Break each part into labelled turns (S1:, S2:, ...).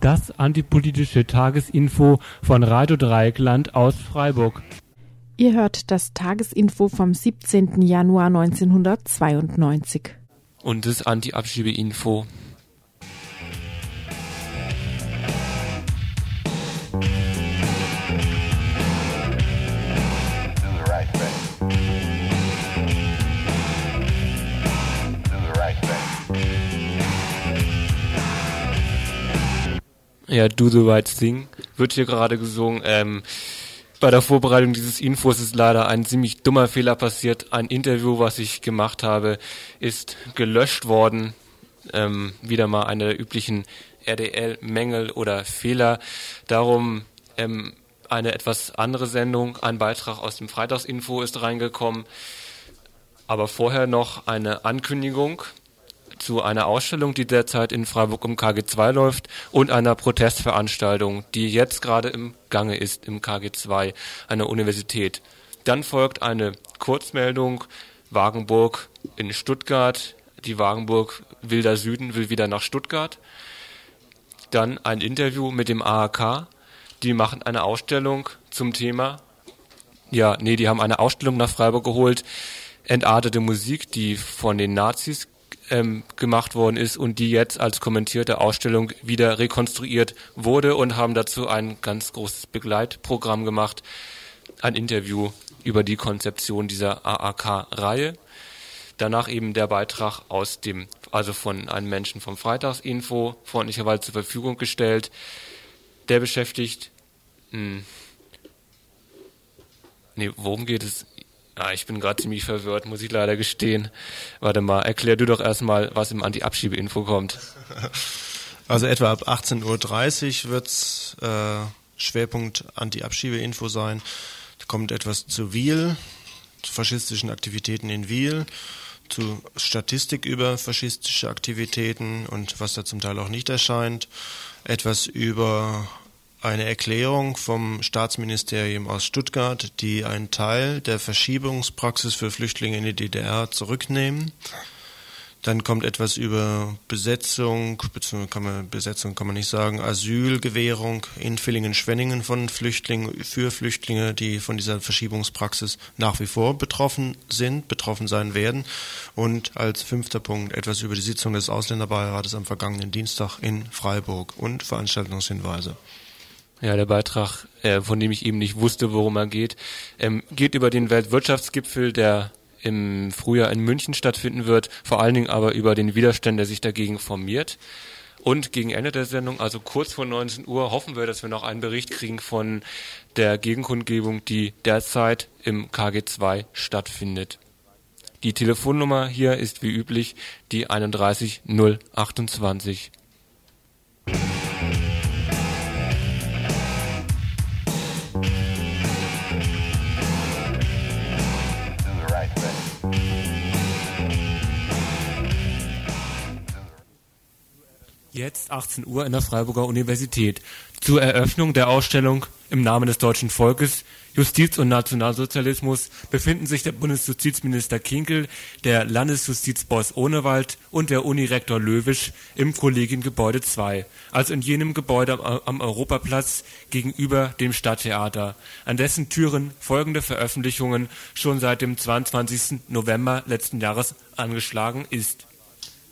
S1: Das antipolitische Tagesinfo von Radio Dreieckland aus Freiburg.
S2: Ihr hört das Tagesinfo vom 17. Januar 1992.
S1: Und das Anti-Abschiebe-Info Ja, Do the Right Thing wird hier gerade gesungen. Ähm, bei der Vorbereitung dieses Infos ist leider ein ziemlich dummer Fehler passiert. Ein Interview, was ich gemacht habe, ist gelöscht worden. Ähm, wieder mal eine der üblichen RDL-Mängel oder Fehler. Darum ähm, eine etwas andere Sendung. Ein Beitrag aus dem Freitagsinfo ist reingekommen. Aber vorher noch eine Ankündigung zu einer Ausstellung, die derzeit in Freiburg im KG2 läuft und einer Protestveranstaltung, die jetzt gerade im Gange ist im KG2 einer Universität. Dann folgt eine Kurzmeldung Wagenburg in Stuttgart. Die Wagenburg Wilder Süden will wieder nach Stuttgart. Dann ein Interview mit dem AHK. Die machen eine Ausstellung zum Thema. Ja, nee, die haben eine Ausstellung nach Freiburg geholt. Entartete Musik, die von den Nazis ähm, gemacht worden ist und die jetzt als kommentierte Ausstellung wieder rekonstruiert wurde und haben dazu ein ganz großes Begleitprogramm gemacht, ein Interview über die Konzeption dieser AAK-Reihe. Danach eben der Beitrag aus dem, also von einem Menschen vom Freitagsinfo freundlicherweise zur Verfügung gestellt. Der beschäftigt, mh, hm, nee, worum geht es? Ah, ich bin gerade ziemlich verwirrt, muss ich leider gestehen. Warte mal, erklär du doch erstmal, was im Anti-Abschiebe-Info kommt.
S3: Also etwa ab 18.30 Uhr wird's äh, Schwerpunkt Anti-Abschiebe-Info sein. Da kommt etwas zu Wiel, zu faschistischen Aktivitäten in Wiel, zu Statistik über faschistische Aktivitäten und was da zum Teil auch nicht erscheint, etwas über eine Erklärung vom Staatsministerium aus Stuttgart, die einen Teil der Verschiebungspraxis für Flüchtlinge in die DDR zurücknehmen. Dann kommt etwas über Besetzung, beziehungsweise kann man, Besetzung kann man nicht sagen, Asylgewährung in Villingen-Schwenningen von Flüchtlingen, für Flüchtlinge, die von dieser Verschiebungspraxis nach wie vor betroffen sind, betroffen sein werden. Und als fünfter Punkt etwas über die Sitzung des Ausländerbeirates am vergangenen Dienstag in Freiburg und Veranstaltungshinweise.
S1: Ja, der Beitrag, äh, von dem ich eben nicht wusste, worum er geht, ähm, geht über den Weltwirtschaftsgipfel, der im Frühjahr in München stattfinden wird, vor allen Dingen aber über den Widerstand, der sich dagegen formiert. Und gegen Ende der Sendung, also kurz vor 19 Uhr, hoffen wir, dass wir noch einen Bericht kriegen von der Gegenkundgebung, die derzeit im KG2 stattfindet. Die Telefonnummer hier ist wie üblich die 31028. Jetzt 18 Uhr in der Freiburger Universität zur Eröffnung der Ausstellung im Namen des deutschen Volkes Justiz und Nationalsozialismus befinden sich der Bundesjustizminister Kinkel, der Landesjustizboss Ohnewald und der Unirektor Löwisch im Kollegiengebäude 2, also in jenem Gebäude am Europaplatz gegenüber dem Stadttheater, an dessen Türen folgende Veröffentlichungen schon seit dem 22. November letzten Jahres angeschlagen ist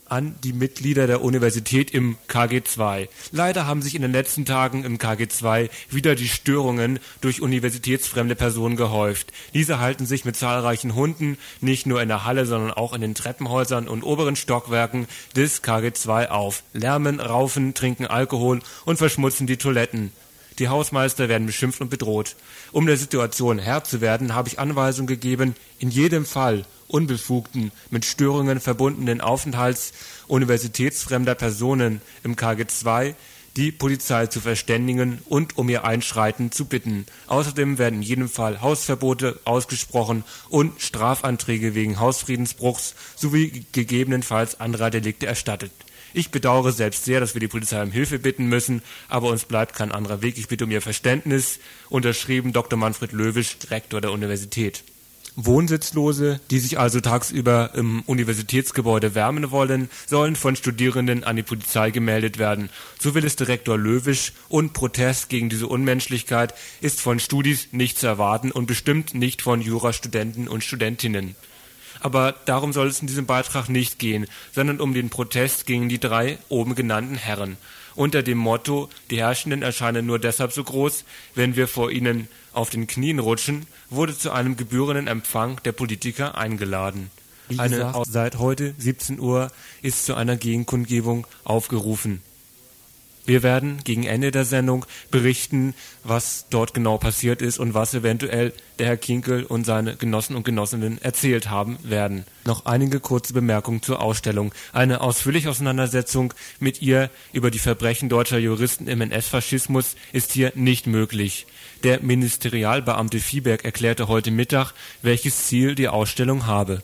S1: an die Mitglieder der Universität im KG2. Leider haben sich in den letzten Tagen im KG2 wieder die Störungen durch universitätsfremde Personen gehäuft. Diese halten sich mit zahlreichen Hunden nicht nur in der Halle, sondern auch in den Treppenhäusern und oberen Stockwerken des KG2 auf, lärmen, raufen, trinken Alkohol und verschmutzen die Toiletten. Die Hausmeister werden beschimpft und bedroht. Um der Situation Herr zu werden, habe ich Anweisung gegeben, in jedem Fall unbefugten, mit Störungen verbundenen Aufenthalts universitätsfremder Personen im KG II die Polizei zu verständigen und um ihr Einschreiten zu bitten. Außerdem werden in jedem Fall Hausverbote ausgesprochen und Strafanträge wegen Hausfriedensbruchs sowie gegebenenfalls anderer Delikte erstattet. Ich bedauere selbst sehr, dass wir die Polizei um Hilfe bitten müssen, aber uns bleibt kein anderer Weg. Ich bitte um Ihr Verständnis. Unterschrieben Dr. Manfred Löwisch, Rektor der Universität. Wohnsitzlose, die sich also tagsüber im Universitätsgebäude wärmen wollen, sollen von Studierenden an die Polizei gemeldet werden. So will es Direktor Löwisch und Protest gegen diese Unmenschlichkeit ist von Studis nicht zu erwarten und bestimmt nicht von Jurastudenten und Studentinnen. Aber darum soll es in diesem Beitrag nicht gehen, sondern um den Protest gegen die drei oben genannten Herren. Unter dem Motto, die Herrschenden erscheinen nur deshalb so groß, wenn wir vor ihnen auf den Knien rutschen, wurde zu einem gebührenden Empfang der Politiker eingeladen. Eine seit heute 17 Uhr ist zu einer Gegenkundgebung aufgerufen. Wir werden gegen Ende der Sendung berichten, was dort genau passiert ist und was eventuell der Herr Kinkel und seine Genossen und Genossinnen erzählt haben werden. Noch einige kurze Bemerkungen zur Ausstellung. Eine ausführliche Auseinandersetzung mit ihr über die Verbrechen deutscher Juristen im NS-Faschismus ist hier nicht möglich. Der Ministerialbeamte Viehberg erklärte heute Mittag, welches Ziel die Ausstellung habe.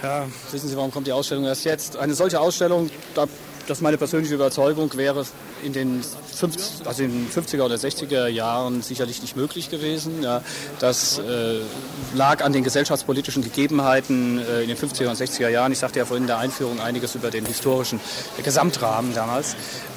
S4: Ja, wissen Sie, warum kommt die Ausstellung erst jetzt? Eine solche Ausstellung, da das meine persönliche Überzeugung wäre in den, 50, also in den 50er oder 60er Jahren sicherlich nicht möglich gewesen. Ja, das äh, lag an den gesellschaftspolitischen Gegebenheiten äh, in den 50er und 60er Jahren. Ich sagte ja vorhin in der Einführung einiges über den historischen Gesamtrahmen damals.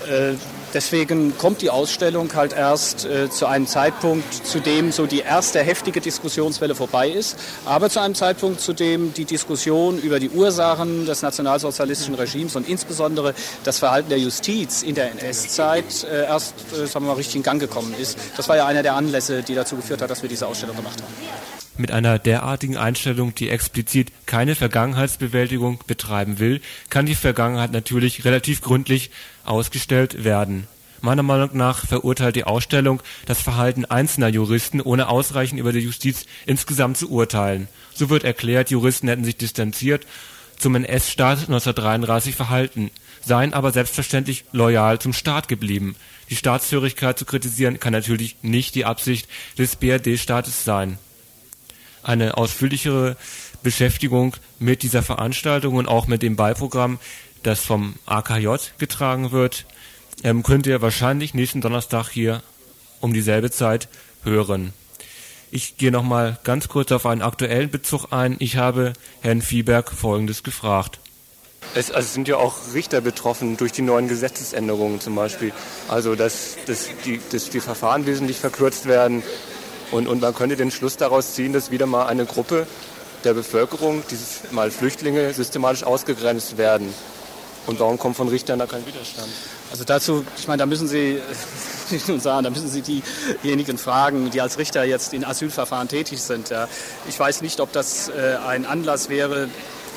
S4: Äh, deswegen kommt die Ausstellung halt erst äh, zu einem Zeitpunkt, zu dem so die erste heftige Diskussionswelle vorbei ist, aber zu einem Zeitpunkt, zu dem die Diskussion über die Ursachen des nationalsozialistischen Regimes und insbesondere das Verhalten der Justiz in der NS-Zeit äh, erst, äh, sagen wir mal, richtig in Gang gekommen ist. Das war ja einer der Anlässe, die dazu geführt hat, dass wir diese Ausstellung gemacht haben.
S1: Mit einer derartigen Einstellung, die explizit keine Vergangenheitsbewältigung betreiben will, kann die Vergangenheit natürlich relativ gründlich ausgestellt werden. Meiner Meinung nach verurteilt die Ausstellung das Verhalten einzelner Juristen, ohne ausreichend über die Justiz insgesamt zu urteilen. So wird erklärt, Juristen hätten sich distanziert zum NS-Staat 1933 verhalten, seien aber selbstverständlich loyal zum Staat geblieben. Die Staatshörigkeit zu kritisieren kann natürlich nicht die Absicht des BRD-Staates sein eine ausführlichere Beschäftigung mit dieser Veranstaltung und auch mit dem Beiprogramm, das vom AKJ getragen wird, ähm, könnt ihr wahrscheinlich nächsten Donnerstag hier um dieselbe Zeit hören. Ich gehe nochmal ganz kurz auf einen aktuellen Bezug ein. Ich habe Herrn Fieberg Folgendes gefragt.
S5: Es, also sind ja auch Richter betroffen durch die neuen Gesetzesänderungen zum Beispiel. Also dass, dass, die, dass die Verfahren wesentlich verkürzt werden, und, und man könnte den Schluss daraus ziehen, dass wieder mal eine Gruppe der Bevölkerung, dieses Mal Flüchtlinge, systematisch ausgegrenzt werden. Und warum kommt von Richtern da kein Widerstand?
S4: Also dazu, ich meine, da müssen Sie sagen, da müssen Sie diejenigen fragen, die als Richter jetzt in Asylverfahren tätig sind. Ich weiß nicht, ob das äh, ein Anlass wäre,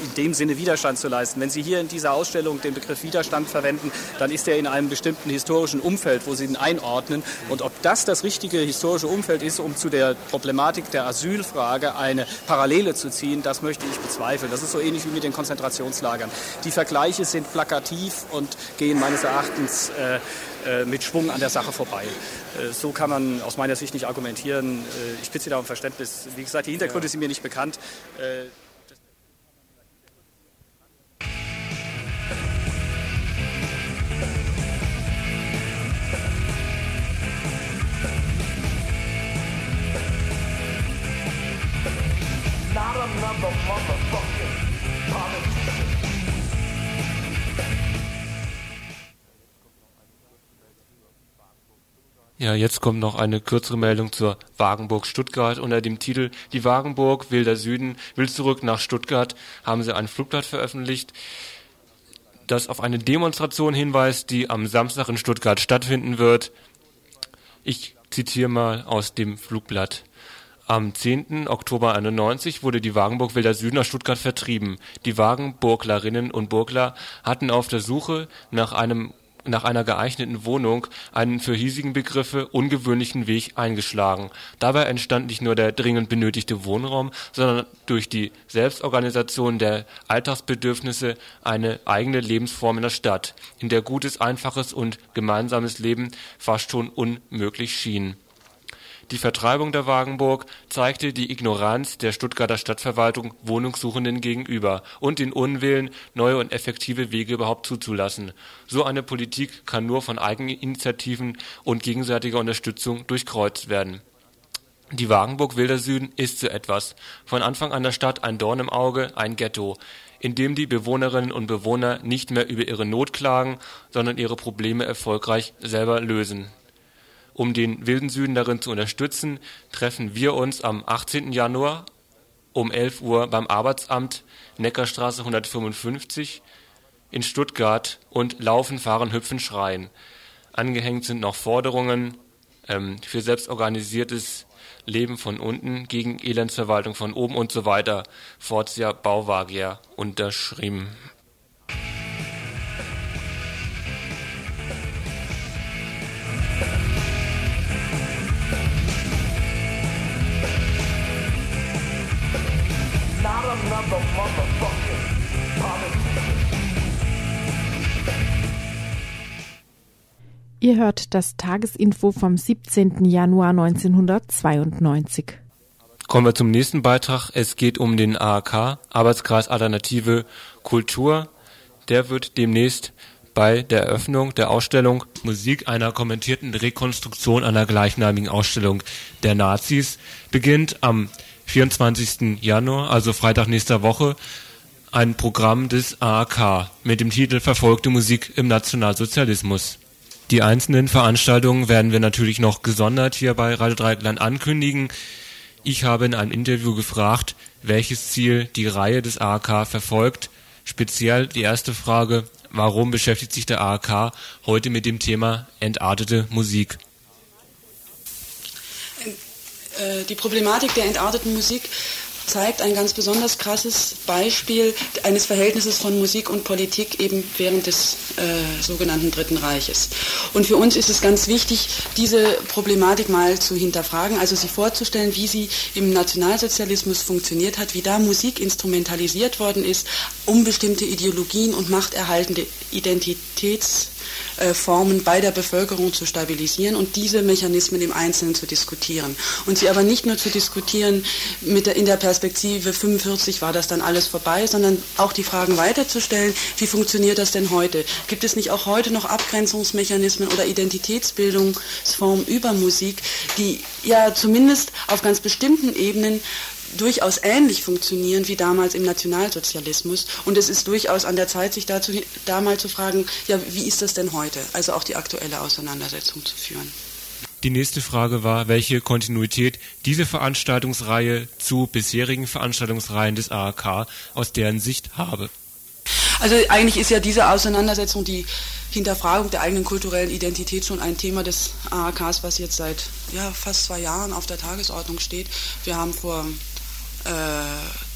S4: in dem Sinne Widerstand zu leisten. Wenn Sie hier in dieser Ausstellung den Begriff Widerstand verwenden, dann ist er in einem bestimmten historischen Umfeld, wo Sie ihn einordnen. Und ob das das richtige historische Umfeld ist, um zu der Problematik der Asylfrage eine Parallele zu ziehen, das möchte ich bezweifeln. Das ist so ähnlich wie mit den Konzentrationslagern. Die Vergleiche sind plakativ und gehen meines Erachtens äh, äh mit Schwung an der Sache vorbei. Äh, so kann man aus meiner Sicht nicht argumentieren. Äh, ich bitte Sie da um Verständnis. Wie gesagt, die Hintergründe sind mir nicht bekannt.
S1: Ja, jetzt kommt noch eine kürzere Meldung zur Wagenburg Stuttgart. Unter dem Titel Die Wagenburg, Wilder Süden, will zurück nach Stuttgart, haben sie ein Flugblatt veröffentlicht, das auf eine Demonstration hinweist, die am Samstag in Stuttgart stattfinden wird. Ich zitiere mal aus dem Flugblatt. Am 10. Oktober 91 wurde die Wagenburg Wilder Süden aus Stuttgart vertrieben. Die Wagenburglerinnen und Burgler hatten auf der Suche nach einem nach einer geeigneten Wohnung einen für hiesigen Begriffe ungewöhnlichen Weg eingeschlagen. Dabei entstand nicht nur der dringend benötigte Wohnraum, sondern durch die Selbstorganisation der Alltagsbedürfnisse eine eigene Lebensform in der Stadt, in der gutes, einfaches und gemeinsames Leben fast schon unmöglich schien die Vertreibung der Wagenburg zeigte die Ignoranz der Stuttgarter Stadtverwaltung Wohnungssuchenden gegenüber und den Unwillen, neue und effektive Wege überhaupt zuzulassen. So eine Politik kann nur von Eigeninitiativen und gegenseitiger Unterstützung durchkreuzt werden. Die Wagenburg Wilder Süden ist so etwas. Von Anfang an der Stadt ein Dorn im Auge, ein Ghetto, in dem die Bewohnerinnen und Bewohner nicht mehr über ihre Not klagen, sondern ihre Probleme erfolgreich selber lösen. Um den Wilden Süden darin zu unterstützen, treffen wir uns am 18. Januar um 11 Uhr beim Arbeitsamt Neckarstraße 155 in Stuttgart und Laufen, Fahren, Hüpfen, Schreien. Angehängt sind noch Forderungen ähm, für selbstorganisiertes Leben von unten gegen Elendsverwaltung von oben und so weiter. Fortia Bauwagier unterschrieben.
S2: Ihr hört das Tagesinfo vom 17. Januar 1992.
S1: Kommen wir zum nächsten Beitrag. Es geht um den AAK, Arbeitskreis Alternative Kultur. Der wird demnächst bei der Eröffnung der Ausstellung Musik einer kommentierten Rekonstruktion einer gleichnamigen Ausstellung der Nazis beginnt am 24. Januar, also Freitag nächster Woche, ein Programm des AAK mit dem Titel Verfolgte Musik im Nationalsozialismus. Die einzelnen Veranstaltungen werden wir natürlich noch gesondert hier bei Radio Dreieckland ankündigen. Ich habe in einem Interview gefragt, welches Ziel die Reihe des AAK verfolgt. Speziell die erste Frage, warum beschäftigt sich der AAK heute mit dem Thema entartete Musik?
S6: Äh, die Problematik der entarteten Musik zeigt ein ganz besonders krasses Beispiel eines Verhältnisses von Musik und Politik eben während des äh, sogenannten Dritten Reiches. Und für uns ist es ganz wichtig, diese Problematik mal zu hinterfragen, also sie vorzustellen, wie sie im Nationalsozialismus funktioniert hat, wie da Musik instrumentalisiert worden ist, um bestimmte Ideologien und machterhaltende Identitäts Formen bei der Bevölkerung zu stabilisieren und diese Mechanismen im Einzelnen zu diskutieren. Und sie aber nicht nur zu diskutieren mit der, in der Perspektive 45 war das dann alles vorbei, sondern auch die Fragen weiterzustellen, wie funktioniert das denn heute? Gibt es nicht auch heute noch Abgrenzungsmechanismen oder Identitätsbildungsformen über Musik, die ja zumindest auf ganz bestimmten Ebenen durchaus ähnlich funktionieren wie damals im Nationalsozialismus. Und es ist durchaus an der Zeit, sich dazu, da mal zu fragen, ja, wie ist das denn heute? Also auch die aktuelle Auseinandersetzung zu führen.
S1: Die nächste Frage war, welche Kontinuität diese Veranstaltungsreihe zu bisherigen Veranstaltungsreihen des AAK aus deren Sicht habe.
S6: Also eigentlich ist ja diese Auseinandersetzung, die Hinterfragung der eigenen kulturellen Identität schon ein Thema des AAKs, was jetzt seit ja, fast zwei Jahren auf der Tagesordnung steht. Wir haben vor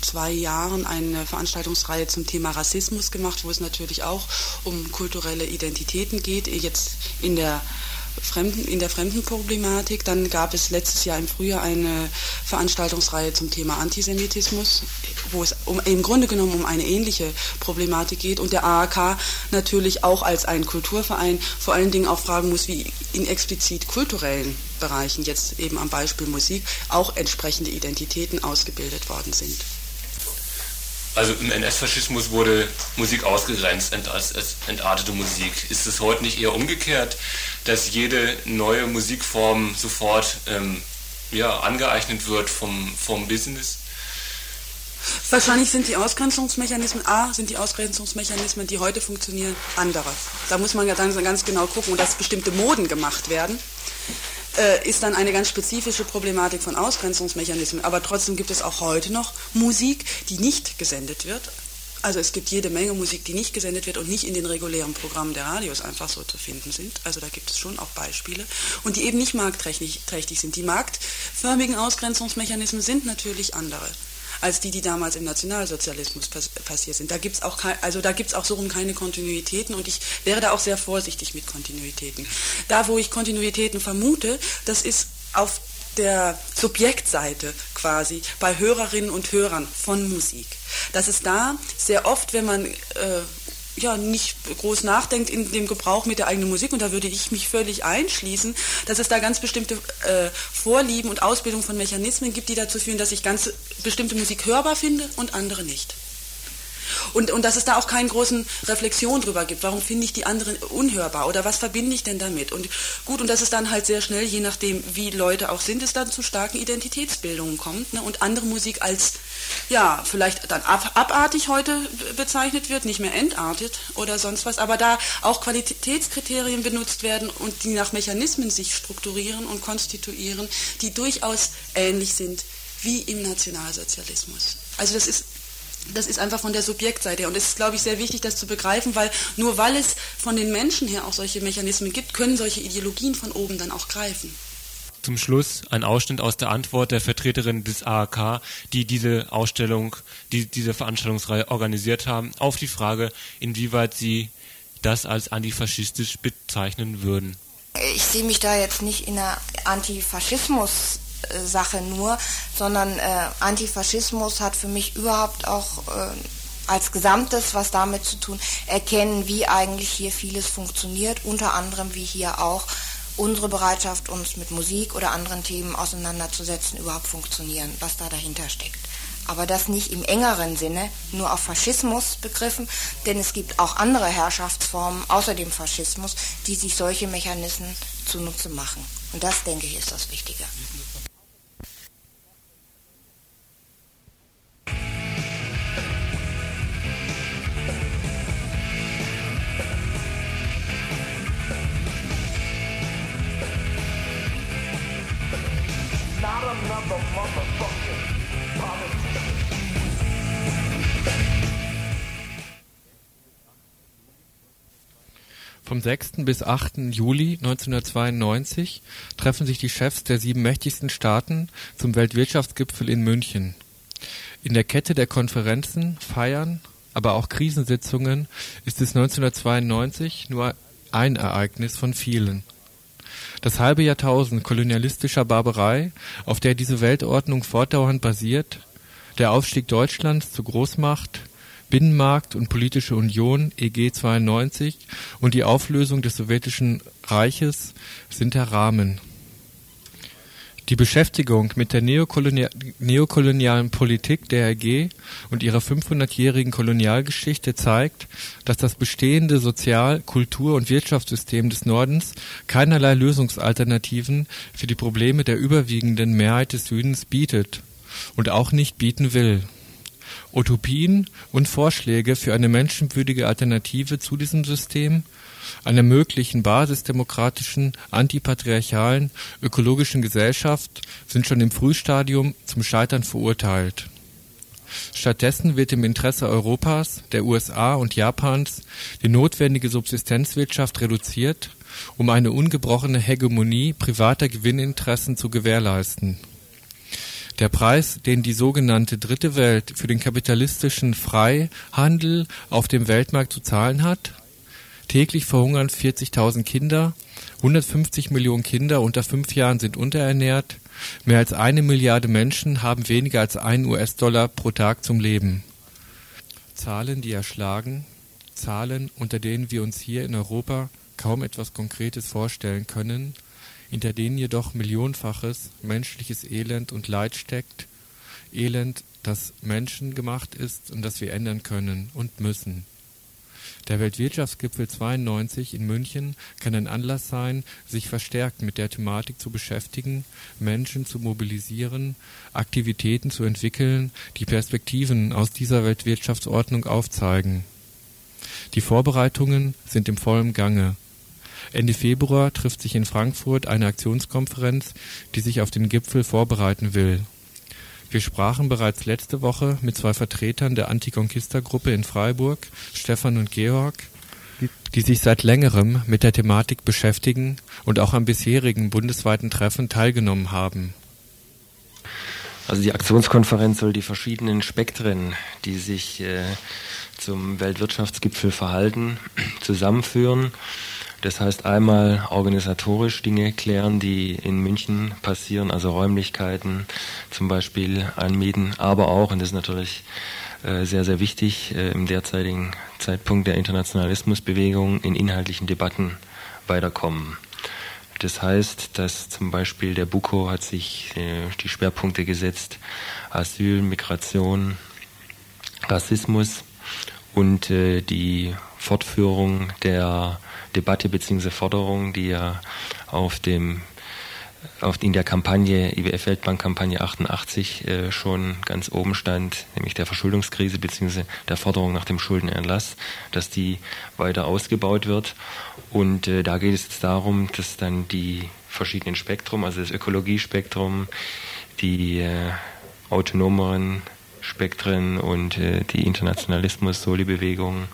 S6: zwei Jahren eine Veranstaltungsreihe zum Thema Rassismus gemacht, wo es natürlich auch um kulturelle Identitäten geht, jetzt in der Fremden, in der Fremdenproblematik. Dann gab es letztes Jahr im Frühjahr eine Veranstaltungsreihe zum Thema Antisemitismus, wo es um, im Grunde genommen um eine ähnliche Problematik geht und der AAK natürlich auch als ein Kulturverein vor allen Dingen auch fragen muss, wie in explizit kulturellen Bereichen, jetzt eben am Beispiel Musik, auch entsprechende Identitäten ausgebildet worden sind.
S1: Also im NS-Faschismus wurde Musik ausgegrenzt als entartete Musik. Ist es heute nicht eher umgekehrt, dass jede neue Musikform sofort ähm, ja, angeeignet wird vom, vom Business?
S6: Wahrscheinlich sind die Ausgrenzungsmechanismen, A, sind die Ausgrenzungsmechanismen, die heute funktionieren, andere. Da muss man ja dann ganz genau gucken, dass bestimmte Moden gemacht werden äh, ist dann eine ganz spezifische Problematik von Ausgrenzungsmechanismen. Aber trotzdem gibt es auch heute noch Musik, die nicht gesendet wird. Also es gibt jede Menge Musik, die nicht gesendet wird und nicht in den regulären Programmen der Radios einfach so zu finden sind. Also da gibt es schon auch Beispiele. Und die eben nicht marktträchtig sind. Die marktförmigen Ausgrenzungsmechanismen sind natürlich andere als die, die damals im Nationalsozialismus pass passiert sind. Da gibt es auch, also auch so rum keine Kontinuitäten und ich wäre da auch sehr vorsichtig mit Kontinuitäten. Da, wo ich Kontinuitäten vermute, das ist auf der Subjektseite quasi bei Hörerinnen und Hörern von Musik. Das ist da sehr oft, wenn man äh, ja, nicht groß nachdenkt in dem Gebrauch mit der eigenen Musik, und da würde ich mich völlig einschließen, dass es da ganz bestimmte äh, Vorlieben und Ausbildung von Mechanismen gibt, die dazu führen, dass ich ganz bestimmte Musik hörbar finde und andere nicht. Und, und dass es da auch keinen großen Reflexion drüber gibt. Warum finde ich die anderen unhörbar oder was verbinde ich denn damit? Und gut, und dass es dann halt sehr schnell, je nachdem, wie Leute auch sind, es dann zu starken Identitätsbildungen kommt ne? und andere Musik als, ja, vielleicht dann ab, abartig heute bezeichnet wird, nicht mehr entartet oder sonst was, aber da auch Qualitätskriterien benutzt werden und die nach Mechanismen sich strukturieren und konstituieren, die durchaus ähnlich sind wie im Nationalsozialismus. Also das ist das ist einfach von der Subjektseite. Und es ist, glaube ich, sehr wichtig, das zu begreifen, weil nur weil es von den Menschen her auch solche Mechanismen gibt, können solche Ideologien von oben dann auch greifen.
S1: Zum Schluss ein Ausschnitt aus der Antwort der Vertreterin des AAK, die diese Ausstellung, die diese Veranstaltungsreihe organisiert haben, auf die Frage, inwieweit sie das als antifaschistisch bezeichnen würden.
S7: Ich sehe mich da jetzt nicht in einer Antifaschismus Sache nur, sondern äh, Antifaschismus hat für mich überhaupt auch äh, als Gesamtes was damit zu tun, erkennen, wie eigentlich hier vieles funktioniert, unter anderem wie hier auch unsere Bereitschaft, uns mit Musik oder anderen Themen auseinanderzusetzen, überhaupt funktionieren, was da dahinter steckt. Aber das nicht im engeren Sinne, nur auf Faschismus begriffen, denn es gibt auch andere Herrschaftsformen außer dem Faschismus, die sich solche Mechanismen zunutze machen. Und das, denke ich, ist das Wichtige.
S8: Vom 6. bis 8. Juli 1992 treffen sich die Chefs der sieben mächtigsten Staaten zum Weltwirtschaftsgipfel in München. In der Kette der Konferenzen, Feiern, aber auch Krisensitzungen ist es 1992 nur ein Ereignis von vielen. Das halbe Jahrtausend kolonialistischer Barbarei, auf der diese Weltordnung fortdauernd basiert, der Aufstieg Deutschlands zur Großmacht, Binnenmarkt und politische Union EG 92 und die Auflösung des sowjetischen Reiches sind der Rahmen. Die Beschäftigung mit der neokolonial neokolonialen Politik der EG und ihrer 500-jährigen Kolonialgeschichte zeigt, dass das bestehende Sozial-, Kultur- und Wirtschaftssystem des Nordens keinerlei Lösungsalternativen für die Probleme der überwiegenden Mehrheit des Südens bietet und auch nicht bieten will. Utopien und Vorschläge für eine menschenwürdige Alternative zu diesem System, einer möglichen basisdemokratischen, antipatriarchalen, ökologischen Gesellschaft sind schon im Frühstadium zum Scheitern verurteilt. Stattdessen wird im Interesse Europas, der USA und Japans die notwendige Subsistenzwirtschaft reduziert, um eine ungebrochene Hegemonie privater Gewinninteressen zu gewährleisten der Preis, den die sogenannte Dritte Welt für den kapitalistischen Freihandel auf dem Weltmarkt zu zahlen hat? Täglich verhungern 40.000 Kinder, 150 Millionen Kinder unter fünf Jahren sind unterernährt, mehr als eine Milliarde Menschen haben weniger als einen US-Dollar pro Tag zum Leben. Zahlen, die erschlagen, Zahlen, unter denen wir uns hier in Europa kaum etwas Konkretes vorstellen können, hinter denen jedoch millionenfaches menschliches Elend und Leid steckt, Elend, das menschengemacht ist und das wir ändern können und müssen. Der Weltwirtschaftsgipfel 92 in München kann ein Anlass sein, sich verstärkt mit der Thematik zu beschäftigen, Menschen zu mobilisieren, Aktivitäten zu entwickeln, die Perspektiven aus dieser Weltwirtschaftsordnung aufzeigen. Die Vorbereitungen sind im vollen Gange. Ende Februar trifft sich in Frankfurt eine Aktionskonferenz, die sich auf den Gipfel vorbereiten will. Wir sprachen bereits letzte Woche mit zwei Vertretern der Anticonquista-Gruppe in Freiburg, Stefan und Georg, die sich seit längerem mit der Thematik beschäftigen und auch am bisherigen bundesweiten Treffen teilgenommen haben.
S9: Also die Aktionskonferenz soll die verschiedenen Spektren, die sich äh, zum Weltwirtschaftsgipfel verhalten, zusammenführen das heißt einmal organisatorisch Dinge klären, die in München passieren, also Räumlichkeiten zum Beispiel anmieten, aber auch, und das ist natürlich äh, sehr, sehr wichtig, äh, im derzeitigen Zeitpunkt der Internationalismusbewegung in inhaltlichen Debatten weiterkommen. Das heißt, dass zum Beispiel der BUKO hat sich äh, die Schwerpunkte gesetzt, Asyl, Migration, Rassismus und die Fortführung der Debatte bzw. Forderung, die ja auf dem auf, in der Kampagne, IWF Weltbank-Kampagne 88 äh, schon ganz oben stand, nämlich der Verschuldungskrise bzw. der Forderung nach dem Schuldenerlass, dass die weiter ausgebaut wird. Und äh, da geht es jetzt darum, dass dann die verschiedenen Spektrum, also das Ökologiespektrum, die äh, autonomeren Spektren und äh, die Internationalismus-Soli-Bewegung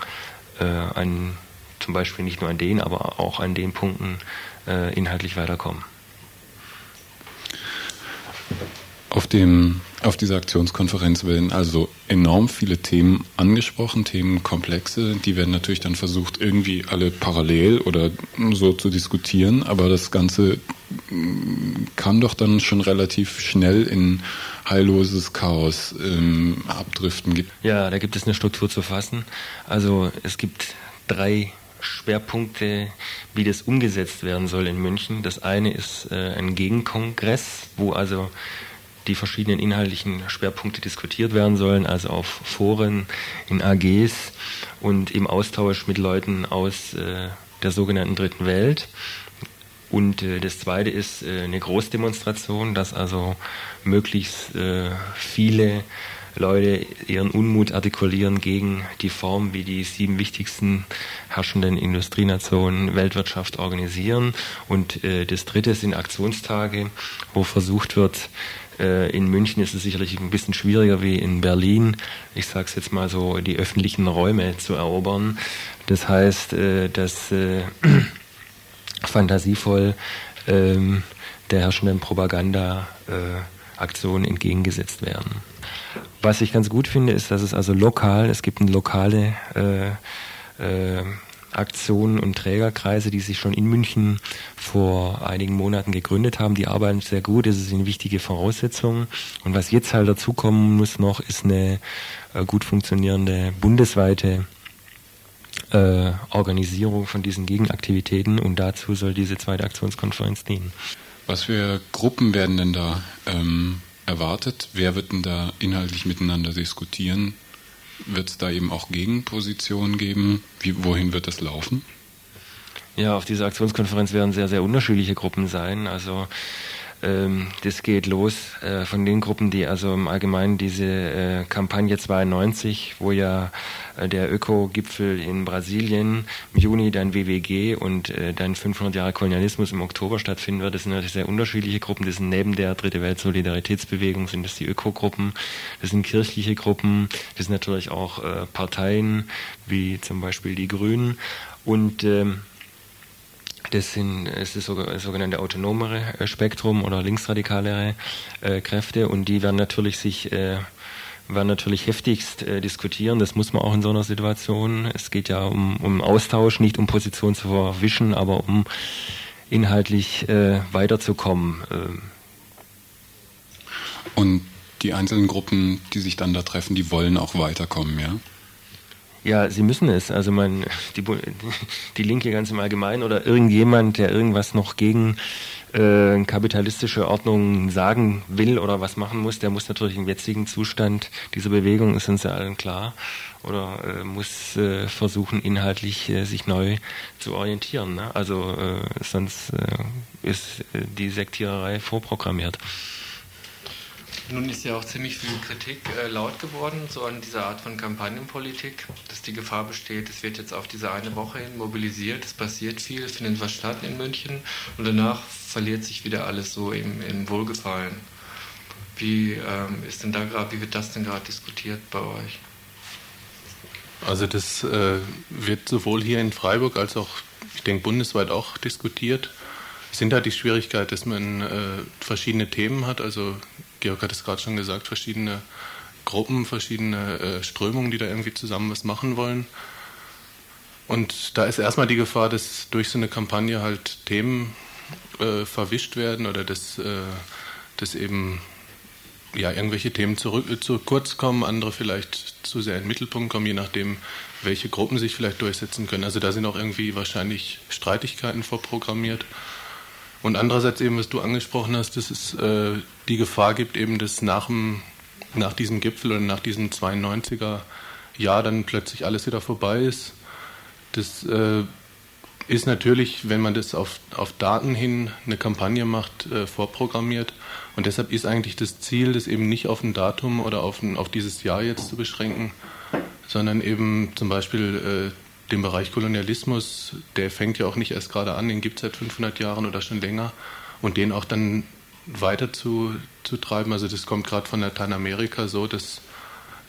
S9: äh, an zum Beispiel nicht nur an den, aber auch an den Punkten äh, inhaltlich weiterkommen.
S10: Auf, dem, auf dieser Aktionskonferenz werden also enorm viele Themen angesprochen, Themenkomplexe. Die werden natürlich dann versucht, irgendwie alle parallel oder so zu diskutieren. Aber das Ganze mm, kann doch dann schon relativ schnell in heilloses Chaos ähm, abdriften.
S9: Ja, da gibt es eine Struktur zu fassen. Also es gibt drei Schwerpunkte, wie das umgesetzt werden soll in München. Das eine ist äh, ein Gegenkongress, wo also die verschiedenen inhaltlichen Schwerpunkte diskutiert werden sollen, also auf Foren, in AGs und im Austausch mit Leuten aus äh, der sogenannten Dritten Welt. Und äh, das zweite ist äh, eine Großdemonstration, dass also möglichst viele Leute ihren Unmut artikulieren gegen die Form, wie die sieben wichtigsten herrschenden Industrienationen Weltwirtschaft organisieren. Und äh, das dritte sind Aktionstage, wo versucht wird, äh, in München ist es sicherlich ein bisschen schwieriger wie in Berlin. Ich sage es jetzt mal so, die öffentlichen Räume zu erobern. Das heißt, äh, dass äh, fantasievoll ähm, der herrschenden Propaganda-Aktion entgegengesetzt werden. Was ich ganz gut finde, ist, dass es also lokal, es gibt eine lokale äh, äh, Aktionen und Trägerkreise, die sich schon in München vor einigen Monaten gegründet haben. Die arbeiten sehr gut, das ist eine wichtige Voraussetzung. Und was jetzt halt dazukommen muss noch, ist eine äh, gut funktionierende bundesweite äh, Organisierung von diesen Gegenaktivitäten und dazu soll diese zweite Aktionskonferenz dienen.
S10: Was für Gruppen werden denn da ähm, erwartet? Wer wird denn da inhaltlich miteinander diskutieren? Wird es da eben auch Gegenpositionen geben? Wie, wohin wird das laufen?
S9: Ja, auf dieser Aktionskonferenz werden sehr, sehr unterschiedliche Gruppen sein. Also das geht los äh, von den Gruppen, die also im Allgemeinen diese äh, Kampagne 92, wo ja äh, der Öko-Gipfel in Brasilien im Juni, dann WWG und dann 500 Jahre Kolonialismus im Oktober stattfinden wird. Das sind natürlich sehr unterschiedliche Gruppen. Das sind neben der Dritte Welt Solidaritätsbewegung sind das die Öko-Gruppen, das sind kirchliche Gruppen, das sind natürlich auch Parteien wie zum Beispiel die Grünen und ähm, das sind es ist das sogenannte autonomere äh, Spektrum oder linksradikalere äh, Kräfte und die werden natürlich sich äh, werden natürlich heftigst äh, diskutieren. Das muss man auch in so einer Situation. Es geht ja um, um Austausch, nicht um Position zu verwischen, aber um inhaltlich äh, weiterzukommen. Ähm.
S10: Und die einzelnen Gruppen, die sich dann da treffen, die wollen auch weiterkommen, ja?
S9: Ja, sie müssen es. Also man, die, die Linke ganz im Allgemeinen oder irgendjemand, der irgendwas noch gegen äh, kapitalistische Ordnung sagen will oder was machen muss, der muss natürlich im jetzigen Zustand dieser Bewegung, ist uns ja allen klar, oder äh, muss äh, versuchen, inhaltlich äh, sich neu zu orientieren. Ne? Also äh, sonst äh, ist äh, die Sektiererei vorprogrammiert.
S8: Nun ist ja auch ziemlich viel Kritik äh, laut geworden, so an dieser Art von Kampagnenpolitik, dass die Gefahr besteht, es wird jetzt auf diese eine Woche hin mobilisiert, es passiert viel, findet was statt in München und danach verliert sich wieder alles so im, im Wohlgefallen. Wie ähm, ist denn da gerade, wie wird das denn gerade diskutiert bei euch?
S11: Also das äh, wird sowohl hier in Freiburg als auch, ich denke, bundesweit auch diskutiert. Es sind halt die Schwierigkeit, dass man äh, verschiedene Themen hat, also Georg hat es gerade schon gesagt, verschiedene Gruppen, verschiedene äh, Strömungen, die da irgendwie zusammen was machen wollen. Und da ist erstmal die Gefahr, dass durch so eine Kampagne halt Themen äh, verwischt werden oder dass, äh, dass eben ja, irgendwelche Themen zurück, äh, zu kurz kommen, andere vielleicht zu sehr in den Mittelpunkt kommen, je nachdem, welche Gruppen sich vielleicht durchsetzen können. Also da sind auch irgendwie wahrscheinlich Streitigkeiten vorprogrammiert. Und andererseits eben, was du angesprochen hast, dass es äh, die Gefahr gibt, eben, dass nach, dem, nach diesem Gipfel oder nach diesem 92er Jahr dann plötzlich alles wieder vorbei ist. Das äh, ist natürlich, wenn man das auf, auf Daten hin eine Kampagne macht, äh, vorprogrammiert. Und deshalb ist eigentlich das Ziel, das eben nicht auf ein Datum oder auf, ein, auf dieses Jahr jetzt zu beschränken, sondern eben zum Beispiel äh, den Bereich Kolonialismus, der fängt ja auch nicht erst gerade an, den gibt es seit 500 Jahren oder schon länger. Und den auch dann weiter zu, zu treiben. Also das kommt gerade von Lateinamerika so, dass,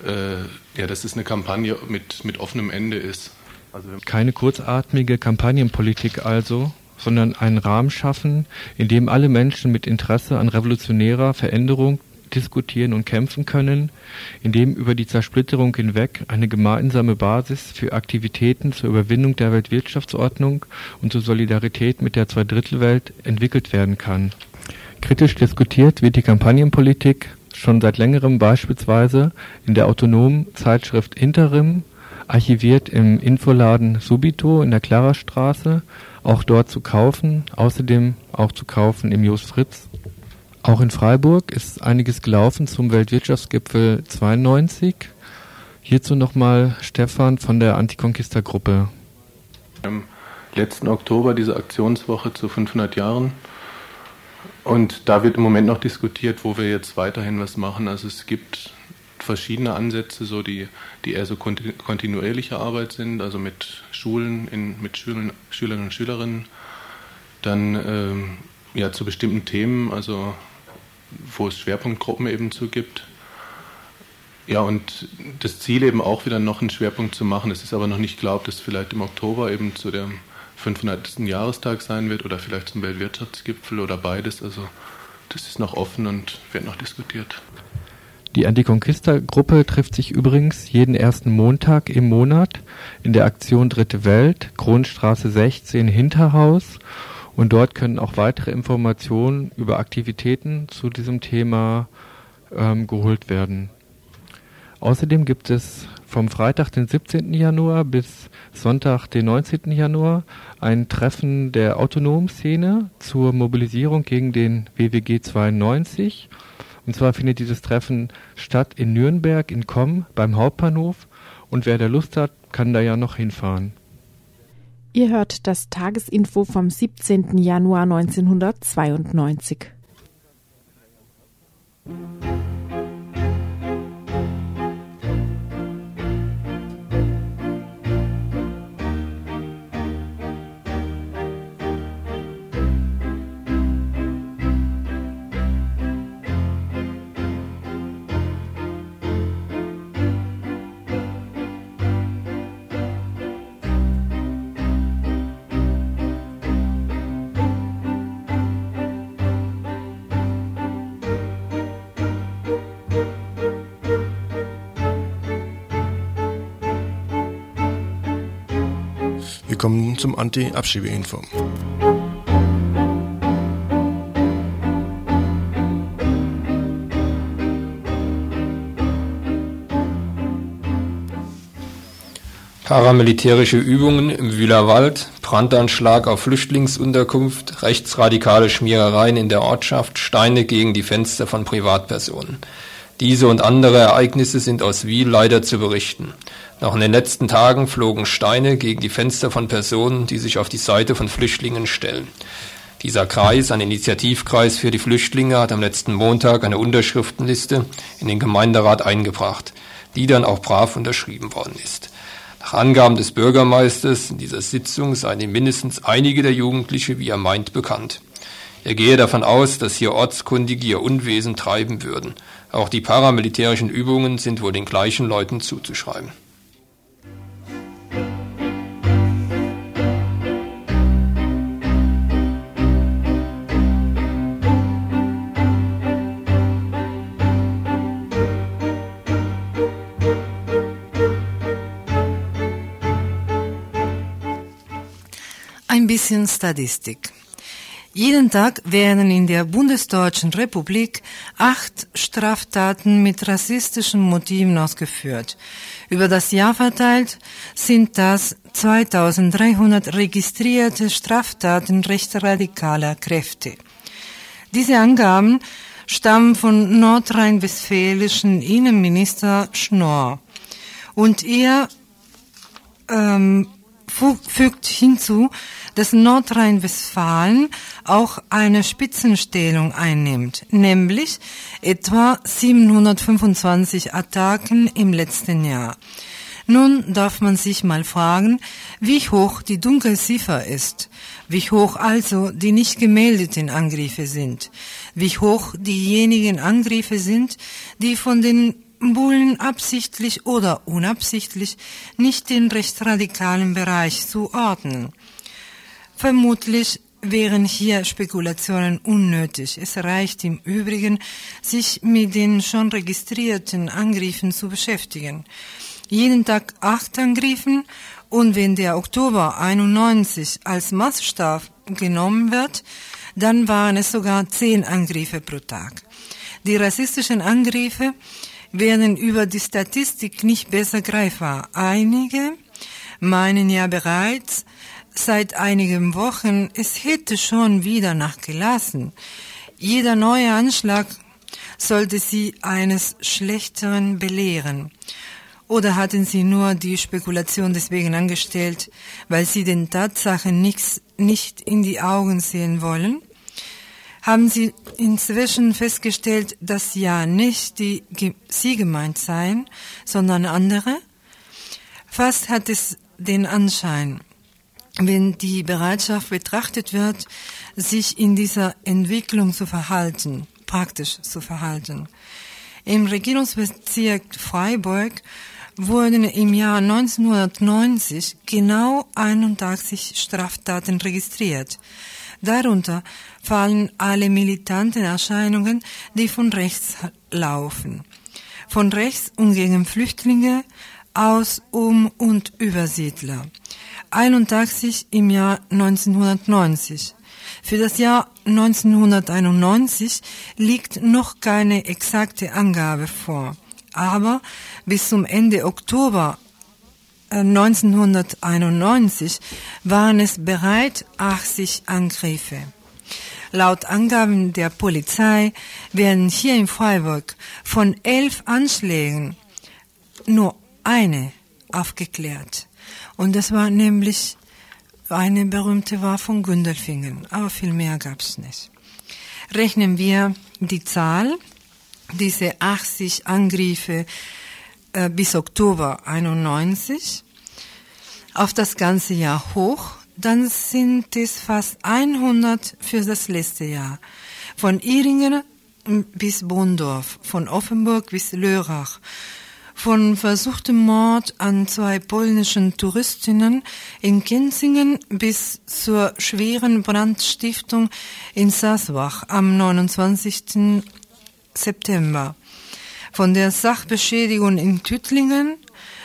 S11: äh, ja, dass es eine Kampagne mit, mit offenem Ende ist.
S8: Also Keine kurzatmige Kampagnenpolitik also, sondern einen Rahmen schaffen, in dem alle Menschen mit Interesse an revolutionärer Veränderung diskutieren und kämpfen können, in dem über die Zersplitterung hinweg eine gemeinsame Basis für Aktivitäten zur Überwindung der Weltwirtschaftsordnung und zur Solidarität mit der Zweidrittelwelt entwickelt werden kann. Kritisch diskutiert wird die Kampagnenpolitik schon seit längerem beispielsweise in der autonomen Zeitschrift Interim archiviert im Infoladen Subito in der Klarerstraße, auch dort zu kaufen, außerdem auch zu kaufen im Jos Fritz. Auch in Freiburg ist einiges gelaufen zum Weltwirtschaftsgipfel 92. Hierzu nochmal Stefan von der Anticonquista-Gruppe.
S11: Im letzten Oktober diese Aktionswoche zu 500 Jahren. Und da wird im Moment noch diskutiert, wo wir jetzt weiterhin was machen. Also es gibt verschiedene Ansätze, so die, die eher so kontinuierliche Arbeit sind, also mit Schulen, in, mit Schülern, Schülern und Schülerinnen. Dann ähm, ja, zu bestimmten Themen, also wo es Schwerpunktgruppen eben zu gibt. Ja, und das Ziel eben auch wieder noch einen Schwerpunkt zu machen. Es ist aber noch nicht klar, ob das vielleicht im Oktober eben zu dem 500. Jahrestag sein wird oder vielleicht zum Weltwirtschaftsgipfel oder beides. Also das ist noch offen und wird noch diskutiert.
S8: Die Anticonquista-Gruppe trifft sich übrigens jeden ersten Montag im Monat in der Aktion Dritte Welt, Kronstraße 16 Hinterhaus. Und dort können auch weitere Informationen über Aktivitäten zu diesem Thema ähm, geholt werden. Außerdem gibt es vom Freitag, den 17. Januar bis Sonntag, den 19. Januar ein Treffen der autonomen Szene zur Mobilisierung gegen den WWG 92 und zwar findet dieses Treffen statt in Nürnberg, in Komm, beim Hauptbahnhof. Und wer da Lust hat, kann da ja noch hinfahren.
S2: Ihr hört das Tagesinfo vom 17. Januar 1992.
S3: kommen zum Anti-Abschiebeinfo.
S12: Paramilitärische Übungen im Wühlerwald, Brandanschlag auf Flüchtlingsunterkunft, rechtsradikale Schmierereien in der Ortschaft, Steine gegen die Fenster von Privatpersonen. Diese und andere Ereignisse sind aus Wiel leider zu berichten. Noch in den letzten Tagen flogen Steine gegen die Fenster von Personen, die sich auf die Seite von Flüchtlingen stellen. Dieser Kreis, ein Initiativkreis für die Flüchtlinge, hat am letzten Montag eine Unterschriftenliste in den Gemeinderat eingebracht, die dann auch brav unterschrieben worden ist. Nach Angaben des Bürgermeisters in dieser Sitzung seien ihm mindestens einige der Jugendliche, wie er meint, bekannt. Er gehe davon aus, dass hier Ortskundige ihr Unwesen treiben würden. Auch die paramilitärischen Übungen sind wohl den gleichen Leuten zuzuschreiben.
S13: Ein bisschen Statistik. Jeden Tag werden in der Bundesdeutschen Republik acht Straftaten mit rassistischen Motiven ausgeführt. Über das Jahr verteilt sind das 2300 registrierte Straftaten rechtsradikaler Kräfte. Diese Angaben stammen von nordrhein-westfälischen Innenminister Schnorr. Und er ähm, fügt hinzu, dass Nordrhein-Westfalen auch eine Spitzenstellung einnimmt, nämlich etwa 725 Attacken im letzten Jahr. Nun darf man sich mal fragen, wie hoch die Dunkelziffer ist, wie hoch also die nicht gemeldeten Angriffe sind, wie hoch diejenigen Angriffe sind, die von den Bullen absichtlich oder unabsichtlich nicht den rechtsradikalen Bereich zuordnen. Vermutlich wären hier Spekulationen unnötig. Es reicht im Übrigen, sich mit den schon registrierten Angriffen zu beschäftigen. Jeden Tag acht Angriffen und wenn der Oktober 91 als Maßstab genommen wird, dann waren es sogar zehn Angriffe pro Tag. Die rassistischen Angriffe werden über die Statistik nicht besser greifbar. Einige meinen ja bereits seit einigen Wochen, es hätte schon wieder nachgelassen. Jeder neue Anschlag sollte sie eines Schlechteren belehren. Oder hatten Sie nur die Spekulation deswegen angestellt, weil Sie den Tatsachen nichts, nicht in die Augen sehen wollen? haben Sie inzwischen festgestellt, dass ja nicht die, Sie gemeint seien, sondern andere? Fast hat es den Anschein, wenn die Bereitschaft betrachtet wird, sich in dieser Entwicklung zu verhalten, praktisch zu verhalten. Im Regierungsbezirk Freiburg wurden im Jahr 1990 genau 81 Straftaten registriert. Darunter fallen alle militanten Erscheinungen, die von rechts laufen. Von rechts und gegen Flüchtlinge, aus, um und Übersiedler. 81 im Jahr 1990. Für das Jahr 1991 liegt noch keine exakte Angabe vor. Aber bis zum Ende Oktober 1991 waren es bereits 80 Angriffe. Laut Angaben der Polizei werden hier in Freiburg von elf Anschlägen nur eine aufgeklärt. Und das war nämlich eine berühmte war von Gündelfingen, aber viel mehr gab's nicht. Rechnen wir die Zahl, diese 80 Angriffe äh, bis Oktober 91 auf das ganze Jahr hoch, dann sind es fast 100 für das letzte Jahr. Von Iringen bis Bondorf, von Offenburg bis Lörrach, von versuchtem Mord an zwei polnischen Touristinnen in Kenzingen bis zur schweren Brandstiftung in Sasbach am 29. September. Von der Sachbeschädigung in Tüttlingen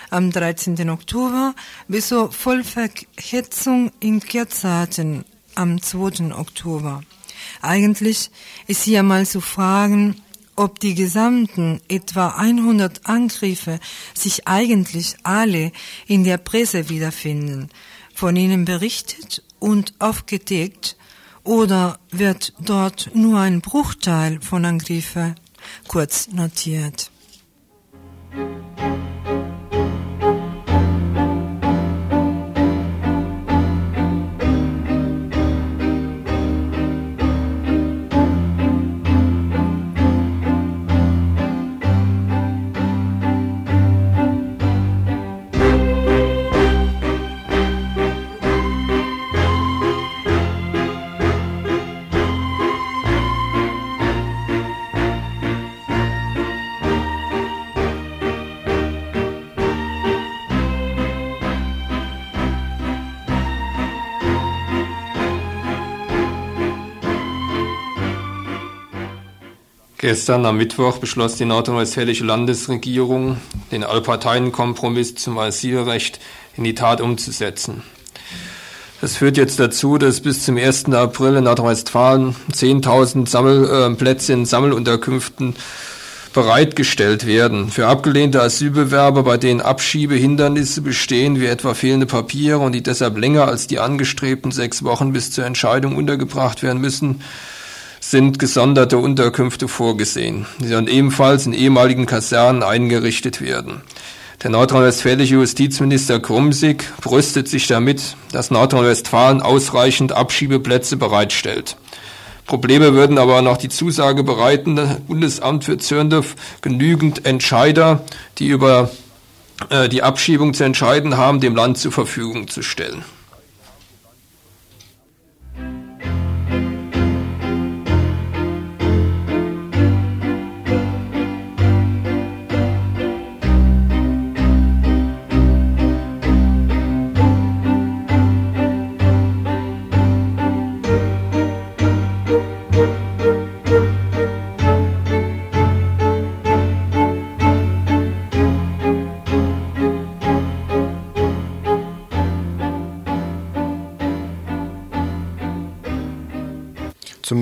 S13: am 13. Oktober bis zur Vollverhetzung in Kerzarten am 2. Oktober. Eigentlich ist hier mal zu fragen, ob die gesamten etwa 100 Angriffe sich eigentlich alle in der Presse wiederfinden, von ihnen berichtet und aufgedeckt, oder wird dort nur ein Bruchteil von Angriffen kurz notiert.
S12: Gestern am Mittwoch beschloss die nordrhein-westfälische Landesregierung, den Allparteienkompromiss zum Asylrecht in die Tat umzusetzen. Das führt jetzt dazu, dass bis zum 1. April in Nordrhein-Westfalen 10.000 Sammel, äh, in Sammelunterkünften bereitgestellt werden. Für abgelehnte Asylbewerber, bei denen Abschiebehindernisse bestehen, wie etwa fehlende Papiere und die deshalb länger als die angestrebten sechs Wochen bis zur Entscheidung untergebracht werden müssen, sind gesonderte Unterkünfte vorgesehen. Die sollen ebenfalls in ehemaligen Kasernen eingerichtet werden. Der nordrhein-westfälische Justizminister Krumsig brüstet sich damit, dass Nordrhein-Westfalen ausreichend Abschiebeplätze bereitstellt. Probleme würden aber noch die Zusage bereiten, das Bundesamt für Zürndorf genügend Entscheider, die über äh, die Abschiebung zu entscheiden haben, dem Land zur Verfügung zu stellen.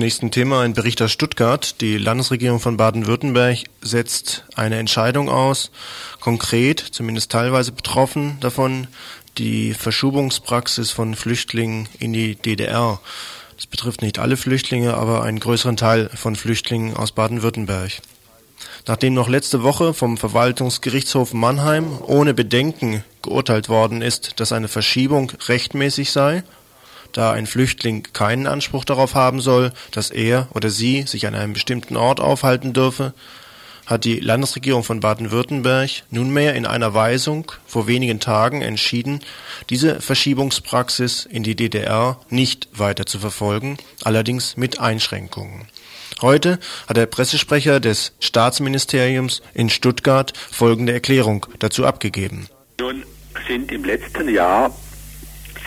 S3: Nächsten Thema ein Bericht aus Stuttgart. Die Landesregierung von Baden-Württemberg setzt eine Entscheidung aus, konkret, zumindest teilweise betroffen davon, die Verschubungspraxis von Flüchtlingen in die DDR. Das betrifft nicht alle Flüchtlinge, aber einen größeren Teil von Flüchtlingen aus Baden-Württemberg. Nachdem noch letzte Woche vom Verwaltungsgerichtshof Mannheim ohne Bedenken geurteilt worden ist, dass eine Verschiebung rechtmäßig sei, da ein Flüchtling keinen Anspruch darauf haben soll, dass er oder sie sich an einem bestimmten Ort aufhalten dürfe, hat die Landesregierung von Baden-Württemberg nunmehr in einer Weisung vor wenigen Tagen entschieden, diese Verschiebungspraxis in die DDR nicht weiter zu verfolgen, allerdings mit Einschränkungen. Heute hat der Pressesprecher des Staatsministeriums in Stuttgart folgende Erklärung dazu abgegeben.
S14: Nun sind im letzten Jahr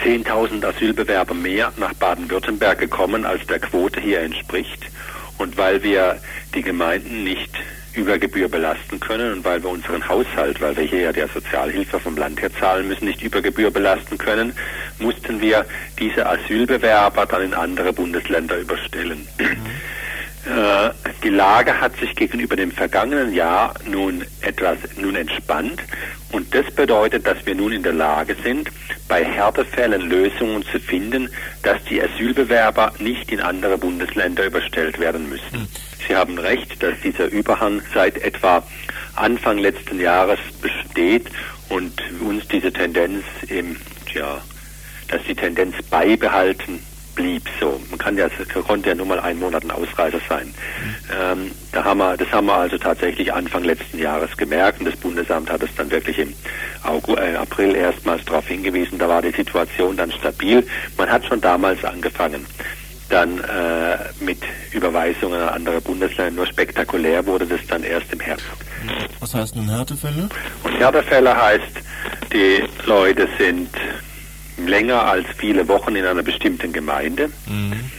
S14: 10.000 Asylbewerber mehr nach Baden-Württemberg gekommen, als der Quote hier entspricht. Und weil wir die Gemeinden nicht über Gebühr belasten können und weil wir unseren Haushalt, weil wir hier ja der Sozialhilfe vom Land her zahlen müssen, nicht über Gebühr belasten können, mussten wir diese Asylbewerber dann in andere Bundesländer überstellen. Äh, die Lage hat sich gegenüber dem vergangenen Jahr nun etwas nun entspannt und das bedeutet, dass wir nun in der Lage sind, bei Härtefällen Lösungen zu finden, dass die Asylbewerber nicht in andere Bundesländer überstellt werden müssen. Sie haben recht, dass dieser Überhang seit etwa Anfang letzten Jahres besteht und uns diese Tendenz im, tja, dass die Tendenz beibehalten blieb so. Man kann ja, konnte ja nur mal einen Monat ein Ausreißer sein. Ähm, da haben wir, das haben wir also tatsächlich Anfang letzten Jahres gemerkt und das Bundesamt hat es dann wirklich im August, äh, April erstmals darauf hingewiesen. Da war die Situation dann stabil. Man hat schon damals angefangen dann äh, mit Überweisungen an andere Bundesländer. Nur spektakulär wurde das dann erst im Herbst.
S3: Was heißt nun Härtefälle?
S14: Und Härtefälle heißt, die Leute sind länger als viele Wochen in einer bestimmten Gemeinde.
S3: Mhm.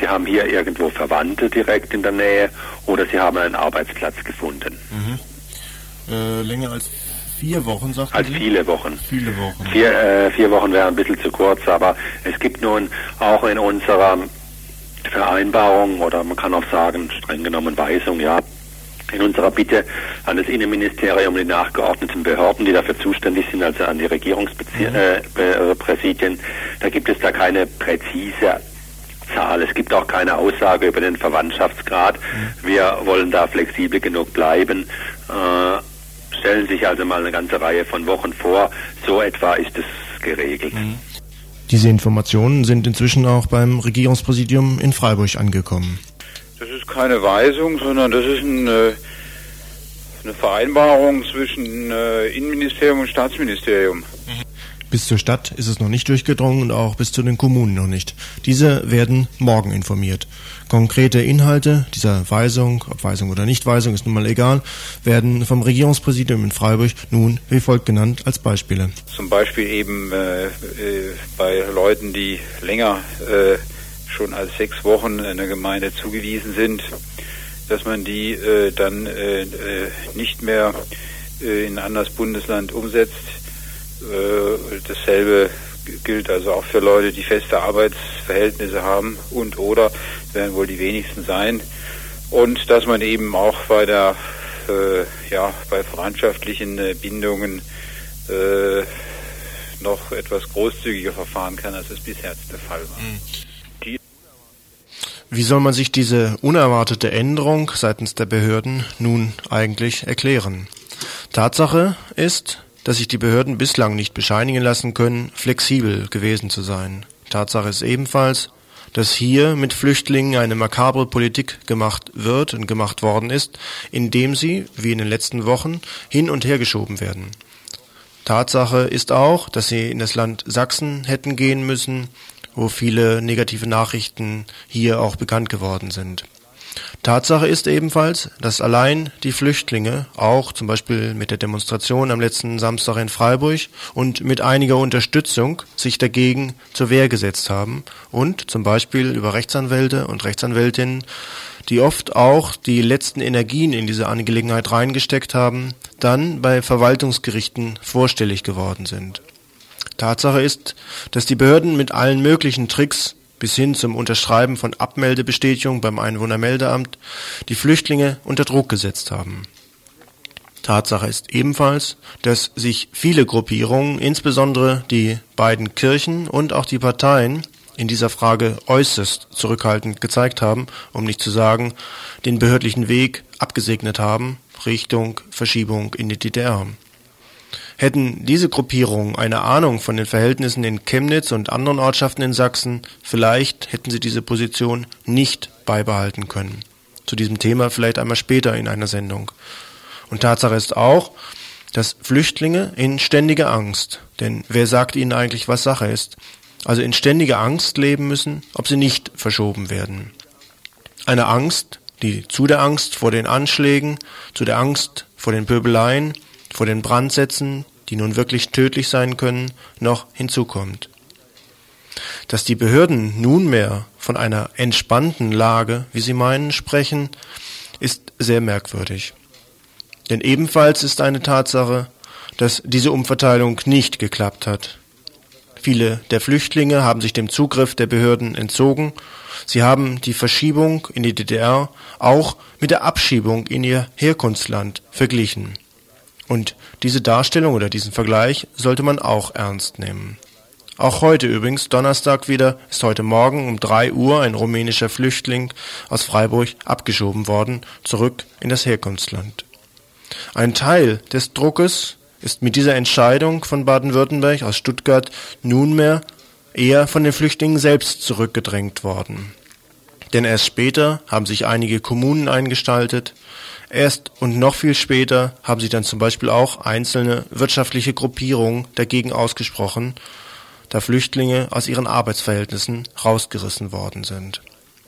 S14: Sie haben hier irgendwo Verwandte direkt in der Nähe oder Sie haben einen Arbeitsplatz gefunden.
S3: Mhm. Äh, länger als vier Wochen, sagt
S14: Als
S3: Sie?
S14: viele Wochen.
S3: Viele Wochen.
S14: Vier, äh, vier Wochen wären ein bisschen zu kurz, aber es gibt nun auch in unserer Vereinbarung oder man kann auch sagen, streng genommen Weisung, ja, in unserer Bitte an das Innenministerium, die nachgeordneten Behörden, die dafür zuständig sind, also an die Regierungspräsidien, da gibt es da keine präzise Zahl. Es gibt auch keine Aussage über den Verwandtschaftsgrad. Wir wollen da flexibel genug bleiben. Äh, stellen sich also mal eine ganze Reihe von Wochen vor. So etwa ist es geregelt.
S3: Diese Informationen sind inzwischen auch beim Regierungspräsidium in Freiburg angekommen.
S15: Das ist keine Weisung, sondern das ist ein, äh, eine Vereinbarung zwischen äh, Innenministerium und Staatsministerium.
S3: Bis zur Stadt ist es noch nicht durchgedrungen und auch bis zu den Kommunen noch nicht. Diese werden morgen informiert. Konkrete Inhalte dieser Weisung, ob Weisung oder Nichtweisung, ist nun mal egal, werden vom Regierungspräsidium in Freiburg nun wie folgt genannt als Beispiele.
S15: Zum Beispiel eben äh, äh, bei Leuten, die länger schon als sechs Wochen einer Gemeinde zugewiesen sind, dass man die äh, dann äh, äh, nicht mehr äh, in ein anderes Bundesland umsetzt. Äh, dasselbe gilt also auch für Leute, die feste Arbeitsverhältnisse haben und oder werden wohl die wenigsten sein. Und dass man eben auch bei der äh, ja bei verwandtschaftlichen äh, Bindungen äh, noch etwas großzügiger verfahren kann, als es bisher der Fall war.
S3: Wie soll man sich diese unerwartete Änderung seitens der Behörden nun eigentlich erklären? Tatsache ist, dass sich die Behörden bislang nicht bescheinigen lassen können, flexibel gewesen zu sein. Tatsache ist ebenfalls, dass hier mit Flüchtlingen eine makabre Politik gemacht wird und gemacht worden ist, indem sie, wie in den letzten Wochen, hin und her geschoben werden. Tatsache ist auch, dass sie in das Land Sachsen hätten gehen müssen, wo viele negative Nachrichten hier auch bekannt geworden sind. Tatsache ist ebenfalls, dass allein die Flüchtlinge auch zum Beispiel mit der Demonstration am letzten Samstag in Freiburg und mit einiger Unterstützung sich dagegen zur Wehr gesetzt haben und zum Beispiel über Rechtsanwälte und Rechtsanwältinnen, die oft auch die letzten Energien in diese Angelegenheit reingesteckt haben, dann bei Verwaltungsgerichten vorstellig geworden sind. Tatsache ist, dass die Behörden mit allen möglichen Tricks bis hin zum Unterschreiben von Abmeldebestätigung beim Einwohnermeldeamt die Flüchtlinge unter Druck gesetzt haben. Tatsache ist ebenfalls, dass sich viele Gruppierungen, insbesondere die beiden Kirchen und auch die Parteien, in dieser Frage äußerst zurückhaltend gezeigt haben, um nicht zu sagen, den behördlichen Weg abgesegnet haben, Richtung Verschiebung in die DDR. Hätten diese Gruppierungen eine Ahnung von den Verhältnissen in Chemnitz und anderen Ortschaften in Sachsen, vielleicht hätten sie diese Position nicht beibehalten können. Zu diesem Thema vielleicht einmal später in einer Sendung. Und Tatsache ist auch, dass Flüchtlinge in ständiger Angst, denn wer sagt ihnen eigentlich, was Sache ist, also in ständiger Angst leben müssen, ob sie nicht verschoben werden. Eine Angst, die zu der Angst vor den Anschlägen, zu der Angst vor den Pöbeleien, vor den Brandsätzen, die nun wirklich tödlich sein können, noch hinzukommt. Dass die Behörden nunmehr von einer entspannten Lage, wie sie meinen, sprechen, ist sehr merkwürdig. Denn ebenfalls ist eine Tatsache, dass diese Umverteilung nicht geklappt hat. Viele der Flüchtlinge haben sich dem Zugriff der Behörden entzogen. Sie haben die Verschiebung in die DDR auch mit der Abschiebung in ihr Herkunftsland verglichen. Und diese Darstellung oder diesen Vergleich sollte man auch ernst nehmen. Auch heute übrigens, Donnerstag wieder, ist heute Morgen um drei Uhr ein rumänischer Flüchtling aus Freiburg abgeschoben worden, zurück in das Herkunftsland. Ein Teil des Druckes ist mit dieser Entscheidung von Baden-Württemberg aus Stuttgart nunmehr eher von den Flüchtlingen selbst zurückgedrängt worden. Denn erst später haben sich einige Kommunen eingestaltet, Erst und noch viel später haben sich dann zum Beispiel auch einzelne wirtschaftliche Gruppierungen dagegen ausgesprochen, da Flüchtlinge aus ihren Arbeitsverhältnissen rausgerissen worden sind.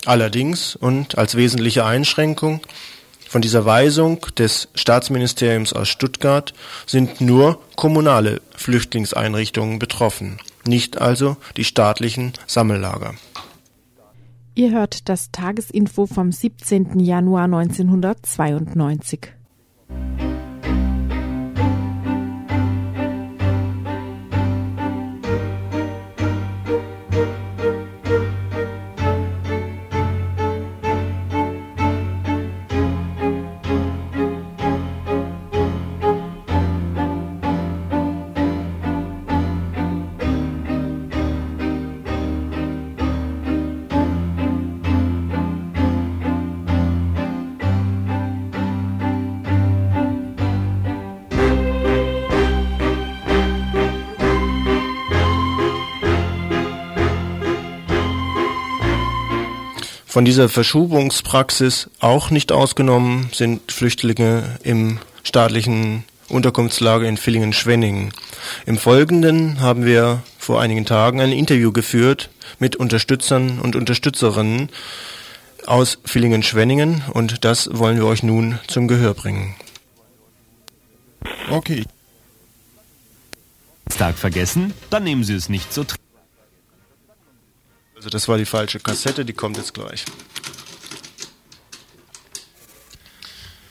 S3: Allerdings und als wesentliche Einschränkung von dieser Weisung des Staatsministeriums aus Stuttgart sind nur kommunale Flüchtlingseinrichtungen betroffen, nicht also die staatlichen Sammellager.
S2: Ihr hört das Tagesinfo vom 17. Januar 1992.
S3: Von dieser Verschubungspraxis auch nicht ausgenommen sind Flüchtlinge im staatlichen Unterkunftslager in Villingen-Schwenningen. Im Folgenden haben wir vor einigen Tagen ein Interview geführt mit Unterstützern und Unterstützerinnen aus Villingen-Schwenningen und das wollen wir euch nun zum Gehör bringen.
S16: Okay. Tag vergessen? Dann nehmen Sie es nicht so.
S3: Also das war die falsche Kassette, die kommt jetzt gleich.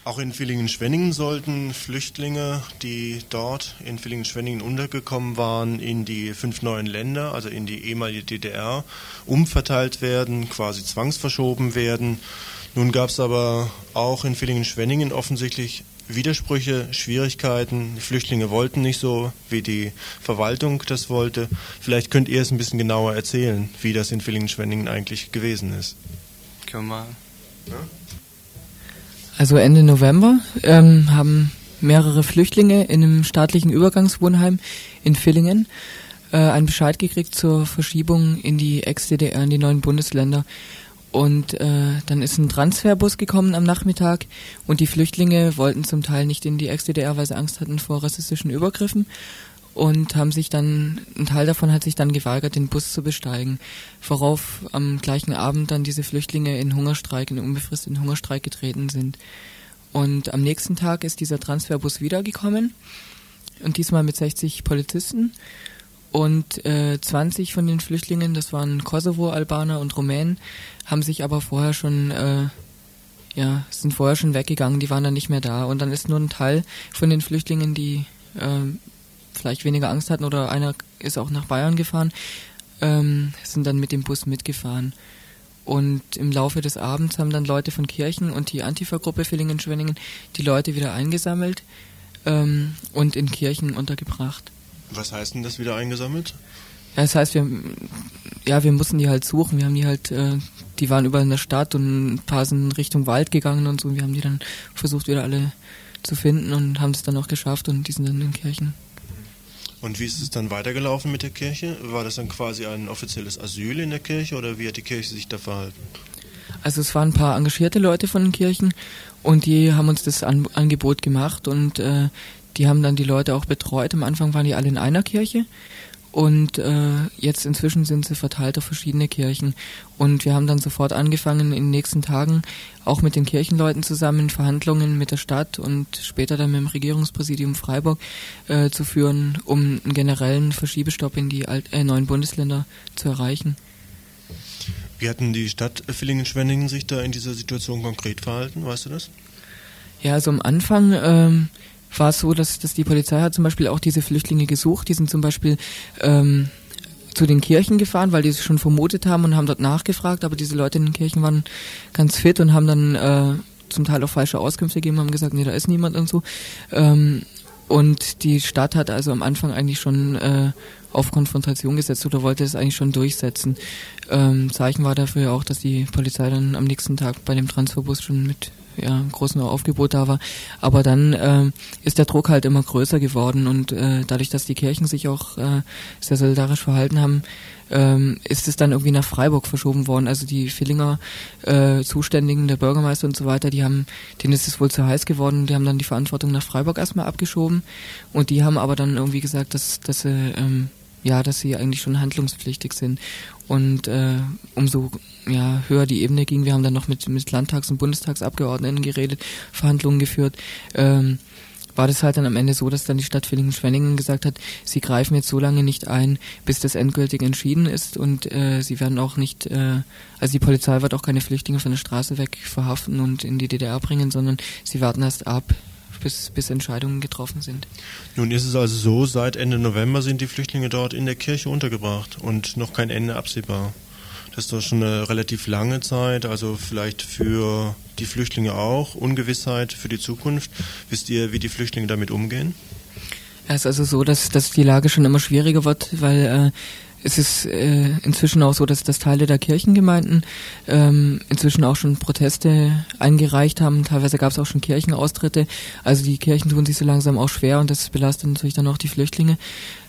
S3: Auch in Villingen-Schwenningen sollten Flüchtlinge, die dort in Villingen-Schwenningen untergekommen waren, in die fünf neuen Länder, also in die ehemalige DDR, umverteilt werden, quasi zwangsverschoben werden. Nun gab es aber auch in Villingen-Schwenningen offensichtlich Widersprüche, Schwierigkeiten. Die Flüchtlinge wollten nicht so, wie die Verwaltung das wollte. Vielleicht könnt ihr es ein bisschen genauer erzählen, wie das in Villingen-Schwenningen eigentlich gewesen ist.
S17: Können wir. Ja? Also Ende November ähm, haben mehrere Flüchtlinge in einem staatlichen Übergangswohnheim in Villingen äh, einen Bescheid gekriegt zur Verschiebung in die Ex-DDR, in die neuen Bundesländer. Und äh, dann ist ein Transferbus gekommen am Nachmittag und die Flüchtlinge wollten zum Teil nicht in die Ex-DDR, weil sie Angst hatten vor rassistischen Übergriffen und haben sich dann, ein Teil davon hat sich dann geweigert, den Bus zu besteigen, worauf am gleichen Abend dann diese Flüchtlinge in Hungerstreik, in unbefristeten Hungerstreik getreten sind. Und am nächsten Tag ist dieser Transferbus wiedergekommen und diesmal mit 60 Polizisten und äh, 20 von den Flüchtlingen, das waren Kosovo-Albaner und Rumänen, haben sich aber vorher schon, äh, ja, sind vorher schon weggegangen, die waren dann nicht mehr da. Und dann ist nur ein Teil von den Flüchtlingen, die äh, vielleicht weniger Angst hatten oder einer ist auch nach Bayern gefahren, ähm, sind dann mit dem Bus mitgefahren. Und im Laufe des Abends haben dann Leute von Kirchen und die Antifa-Gruppe Villingen-Schwenningen die Leute wieder eingesammelt ähm, und in Kirchen untergebracht.
S3: Was heißt denn das wieder eingesammelt?
S17: Ja, das heißt, wir, ja, wir mussten die halt suchen. Wir haben die halt, äh, die waren überall in der Stadt und ein paar sind Richtung Wald gegangen und so. Und wir haben die dann versucht, wieder alle zu finden und haben es dann auch geschafft und die sind dann in Kirchen.
S3: Und wie ist es dann weitergelaufen mit der Kirche? War das dann quasi ein offizielles Asyl in der Kirche oder wie hat die Kirche sich da verhalten?
S17: Also es waren ein paar engagierte Leute von den Kirchen und die haben uns das An Angebot gemacht und äh, die haben dann die Leute auch betreut. Am Anfang waren die alle in einer Kirche und äh, jetzt inzwischen sind sie verteilt auf verschiedene Kirchen. Und wir haben dann sofort angefangen, in den nächsten Tagen auch mit den Kirchenleuten zusammen Verhandlungen mit der Stadt und später dann mit dem Regierungspräsidium Freiburg äh, zu führen, um einen generellen Verschiebestopp in die alt, äh, neuen Bundesländer zu erreichen.
S3: Wie hatten die Stadt Villingen-Schwenningen sich da in dieser Situation konkret verhalten? Weißt du das?
S17: Ja, also am Anfang ähm, war es so, dass, dass die Polizei hat zum Beispiel auch diese Flüchtlinge gesucht. Die sind zum Beispiel ähm, zu den Kirchen gefahren, weil die es schon vermutet haben und haben dort nachgefragt. Aber diese Leute in den Kirchen waren ganz fit und haben dann äh, zum Teil auch falsche Auskünfte gegeben, haben gesagt, nee, da ist niemand und so. Ähm, und die Stadt hat also am Anfang eigentlich schon äh, auf Konfrontation gesetzt oder wollte es eigentlich schon durchsetzen. Ähm, Zeichen war dafür auch, dass die Polizei dann am nächsten Tag bei dem Transferbus schon mit ja, großen Aufgebot da war. Aber dann äh, ist der Druck halt immer größer geworden und äh, dadurch, dass die Kirchen sich auch äh, sehr solidarisch verhalten haben, ähm, ist es dann irgendwie nach Freiburg verschoben worden. Also die Villinger äh, Zuständigen, der Bürgermeister und so weiter, die haben, denen ist es wohl zu heiß geworden, die haben dann die Verantwortung nach Freiburg erstmal abgeschoben und die haben aber dann irgendwie gesagt, dass, dass sie ähm, ja, dass sie eigentlich schon handlungspflichtig sind. Und äh, umso ja, höher die Ebene ging, wir haben dann noch mit, mit Landtags- und Bundestagsabgeordneten geredet, Verhandlungen geführt, ähm, war das halt dann am Ende so, dass dann die Stadt Villingen-Schwenningen gesagt hat, sie greifen jetzt so lange nicht ein, bis das endgültig entschieden ist. Und äh, sie werden auch nicht, äh, also die Polizei wird auch keine Flüchtlinge von der Straße weg verhaften und in die DDR bringen, sondern sie warten erst ab, bis, bis Entscheidungen getroffen sind.
S3: Nun ist es also so, seit Ende November sind die Flüchtlinge dort in der Kirche untergebracht und noch kein Ende absehbar. Das ist doch schon eine relativ lange Zeit, also vielleicht für die Flüchtlinge auch, Ungewissheit für die Zukunft. Wisst ihr, wie die Flüchtlinge damit umgehen?
S17: Ja, es ist also so, dass, dass die Lage schon immer schwieriger wird, weil äh, es ist äh, inzwischen auch so, dass, dass Teile der Kirchengemeinden ähm, inzwischen auch schon Proteste eingereicht haben. Teilweise gab es auch schon Kirchenaustritte. Also die Kirchen tun sich so langsam auch schwer und das belastet natürlich dann auch die Flüchtlinge.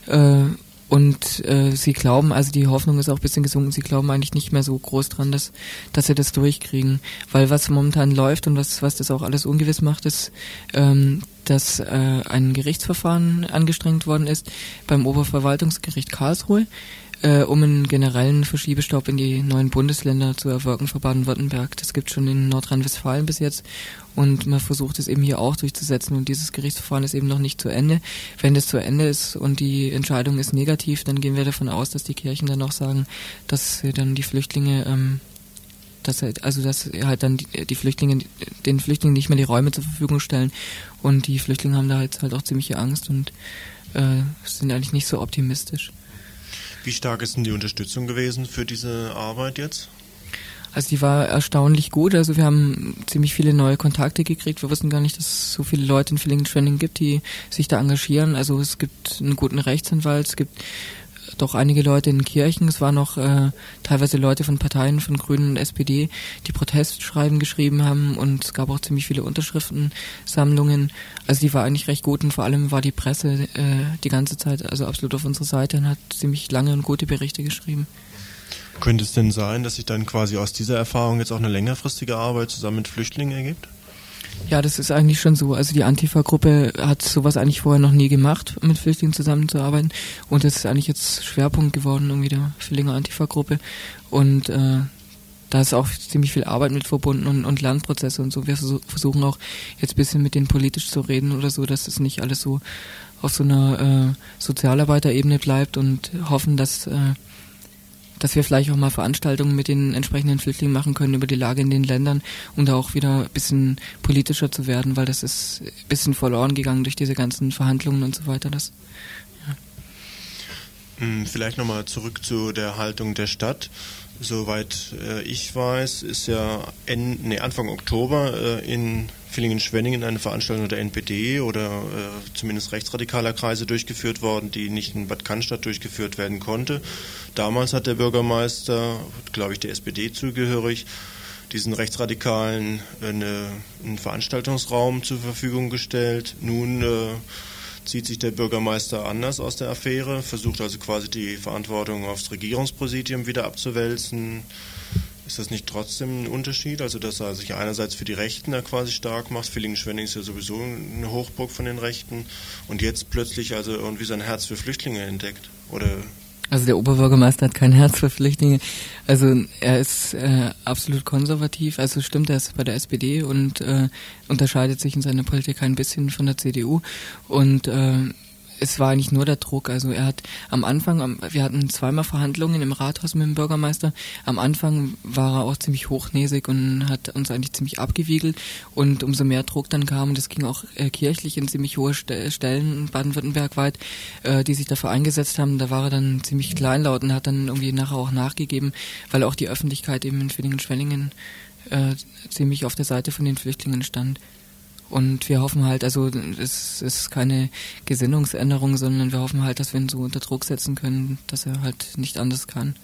S17: Äh, und äh, sie glauben, also die Hoffnung ist auch ein bisschen gesunken, sie glauben eigentlich nicht mehr so groß dran, dass, dass sie das durchkriegen. Weil was momentan läuft und was, was das auch alles ungewiss macht, ist, ähm, dass äh, ein Gerichtsverfahren angestrengt worden ist beim Oberverwaltungsgericht Karlsruhe äh, um einen generellen Verschiebestopp in die neuen Bundesländer zu erwirken für Baden-Württemberg. Das gibt schon in Nordrhein-Westfalen bis jetzt und man versucht es eben hier auch durchzusetzen und dieses Gerichtsverfahren ist eben noch nicht zu Ende. Wenn das zu Ende ist und die Entscheidung ist negativ, dann gehen wir davon aus, dass die Kirchen dann auch sagen, dass sie dann die Flüchtlinge ähm, dass also dass halt dann die, die, Flüchtlinge den Flüchtlingen nicht mehr die Räume zur Verfügung stellen und die Flüchtlinge haben da jetzt halt auch ziemliche Angst und äh, sind eigentlich nicht so optimistisch.
S3: Wie stark ist denn die Unterstützung gewesen für diese Arbeit jetzt?
S17: Also die war erstaunlich gut. Also wir haben ziemlich viele neue Kontakte gekriegt. Wir wussten gar nicht, dass es so viele Leute in Villingen-Schwenningen gibt, die sich da engagieren. Also es gibt einen guten Rechtsanwalt, es gibt doch einige Leute in Kirchen, es waren noch äh, teilweise Leute von Parteien, von Grünen und SPD, die Protestschreiben geschrieben haben und es gab auch ziemlich viele Unterschriftensammlungen. Also die war eigentlich recht gut und vor allem war die Presse äh, die ganze Zeit also absolut auf unserer Seite und hat ziemlich lange und gute Berichte geschrieben.
S3: Könnte es denn sein, dass sich dann quasi aus dieser Erfahrung jetzt auch eine längerfristige Arbeit zusammen mit Flüchtlingen ergibt?
S17: Ja, das ist eigentlich schon so. Also die Antifa-Gruppe hat sowas eigentlich vorher noch nie gemacht, mit Flüchtlingen zusammenzuarbeiten. Und das ist eigentlich jetzt Schwerpunkt geworden, irgendwie der Villinger Antifa-Gruppe. Und äh, da ist auch ziemlich viel Arbeit mit verbunden und, und Lernprozesse und so. Wir versuchen auch jetzt ein bisschen mit denen politisch zu reden oder so, dass das nicht alles so auf so einer äh, Sozialarbeiterebene bleibt und hoffen, dass äh, dass wir vielleicht auch mal Veranstaltungen mit den entsprechenden Flüchtlingen machen können über die Lage in den Ländern, da auch wieder ein bisschen politischer zu werden, weil das ist ein bisschen verloren gegangen durch diese ganzen Verhandlungen und so weiter. Das,
S3: ja. Hm, vielleicht nochmal zurück zu der Haltung der Stadt. Soweit äh, ich weiß, ist ja en, nee, Anfang Oktober äh, in Villingen-Schwenningen eine Veranstaltung der NPD oder äh, zumindest rechtsradikaler Kreise durchgeführt worden, die nicht in Bad Cannstatt durchgeführt werden konnte. Damals hat der Bürgermeister, glaube ich, der SPD zugehörig, diesen Rechtsradikalen eine, einen Veranstaltungsraum zur Verfügung gestellt. Nun äh, zieht sich der Bürgermeister anders aus der Affäre, versucht also quasi die Verantwortung aufs Regierungspräsidium wieder abzuwälzen. Ist das nicht trotzdem ein Unterschied? Also, dass er sich einerseits für die Rechten da quasi stark macht. Villingen-Schwenning ist ja sowieso eine Hochburg von den Rechten. Und jetzt plötzlich also irgendwie sein Herz für Flüchtlinge entdeckt. Oder
S17: also der Oberbürgermeister hat kein Herz für Flüchtlinge. Also er ist äh, absolut konservativ. Also stimmt, er ist bei der SPD und äh, unterscheidet sich in seiner Politik ein bisschen von der CDU. Und äh, es war eigentlich nur der Druck. Also er hat am Anfang, wir hatten zweimal Verhandlungen im Rathaus mit dem Bürgermeister. Am Anfang war er auch ziemlich hochnäsig und hat uns eigentlich ziemlich abgewiegelt. Und umso mehr Druck dann kam, und das ging auch äh, kirchlich in ziemlich hohe Stellen Baden-Württemberg weit, äh, die sich dafür eingesetzt haben, da war er dann ziemlich kleinlaut und hat dann irgendwie nachher auch nachgegeben, weil auch die Öffentlichkeit eben in Villingen-Schwenningen äh, ziemlich auf der Seite von den Flüchtlingen stand. Und wir hoffen halt, also es ist keine Gesinnungsänderung, sondern wir hoffen halt, dass wir ihn so unter Druck setzen können, dass er halt nicht anders kann.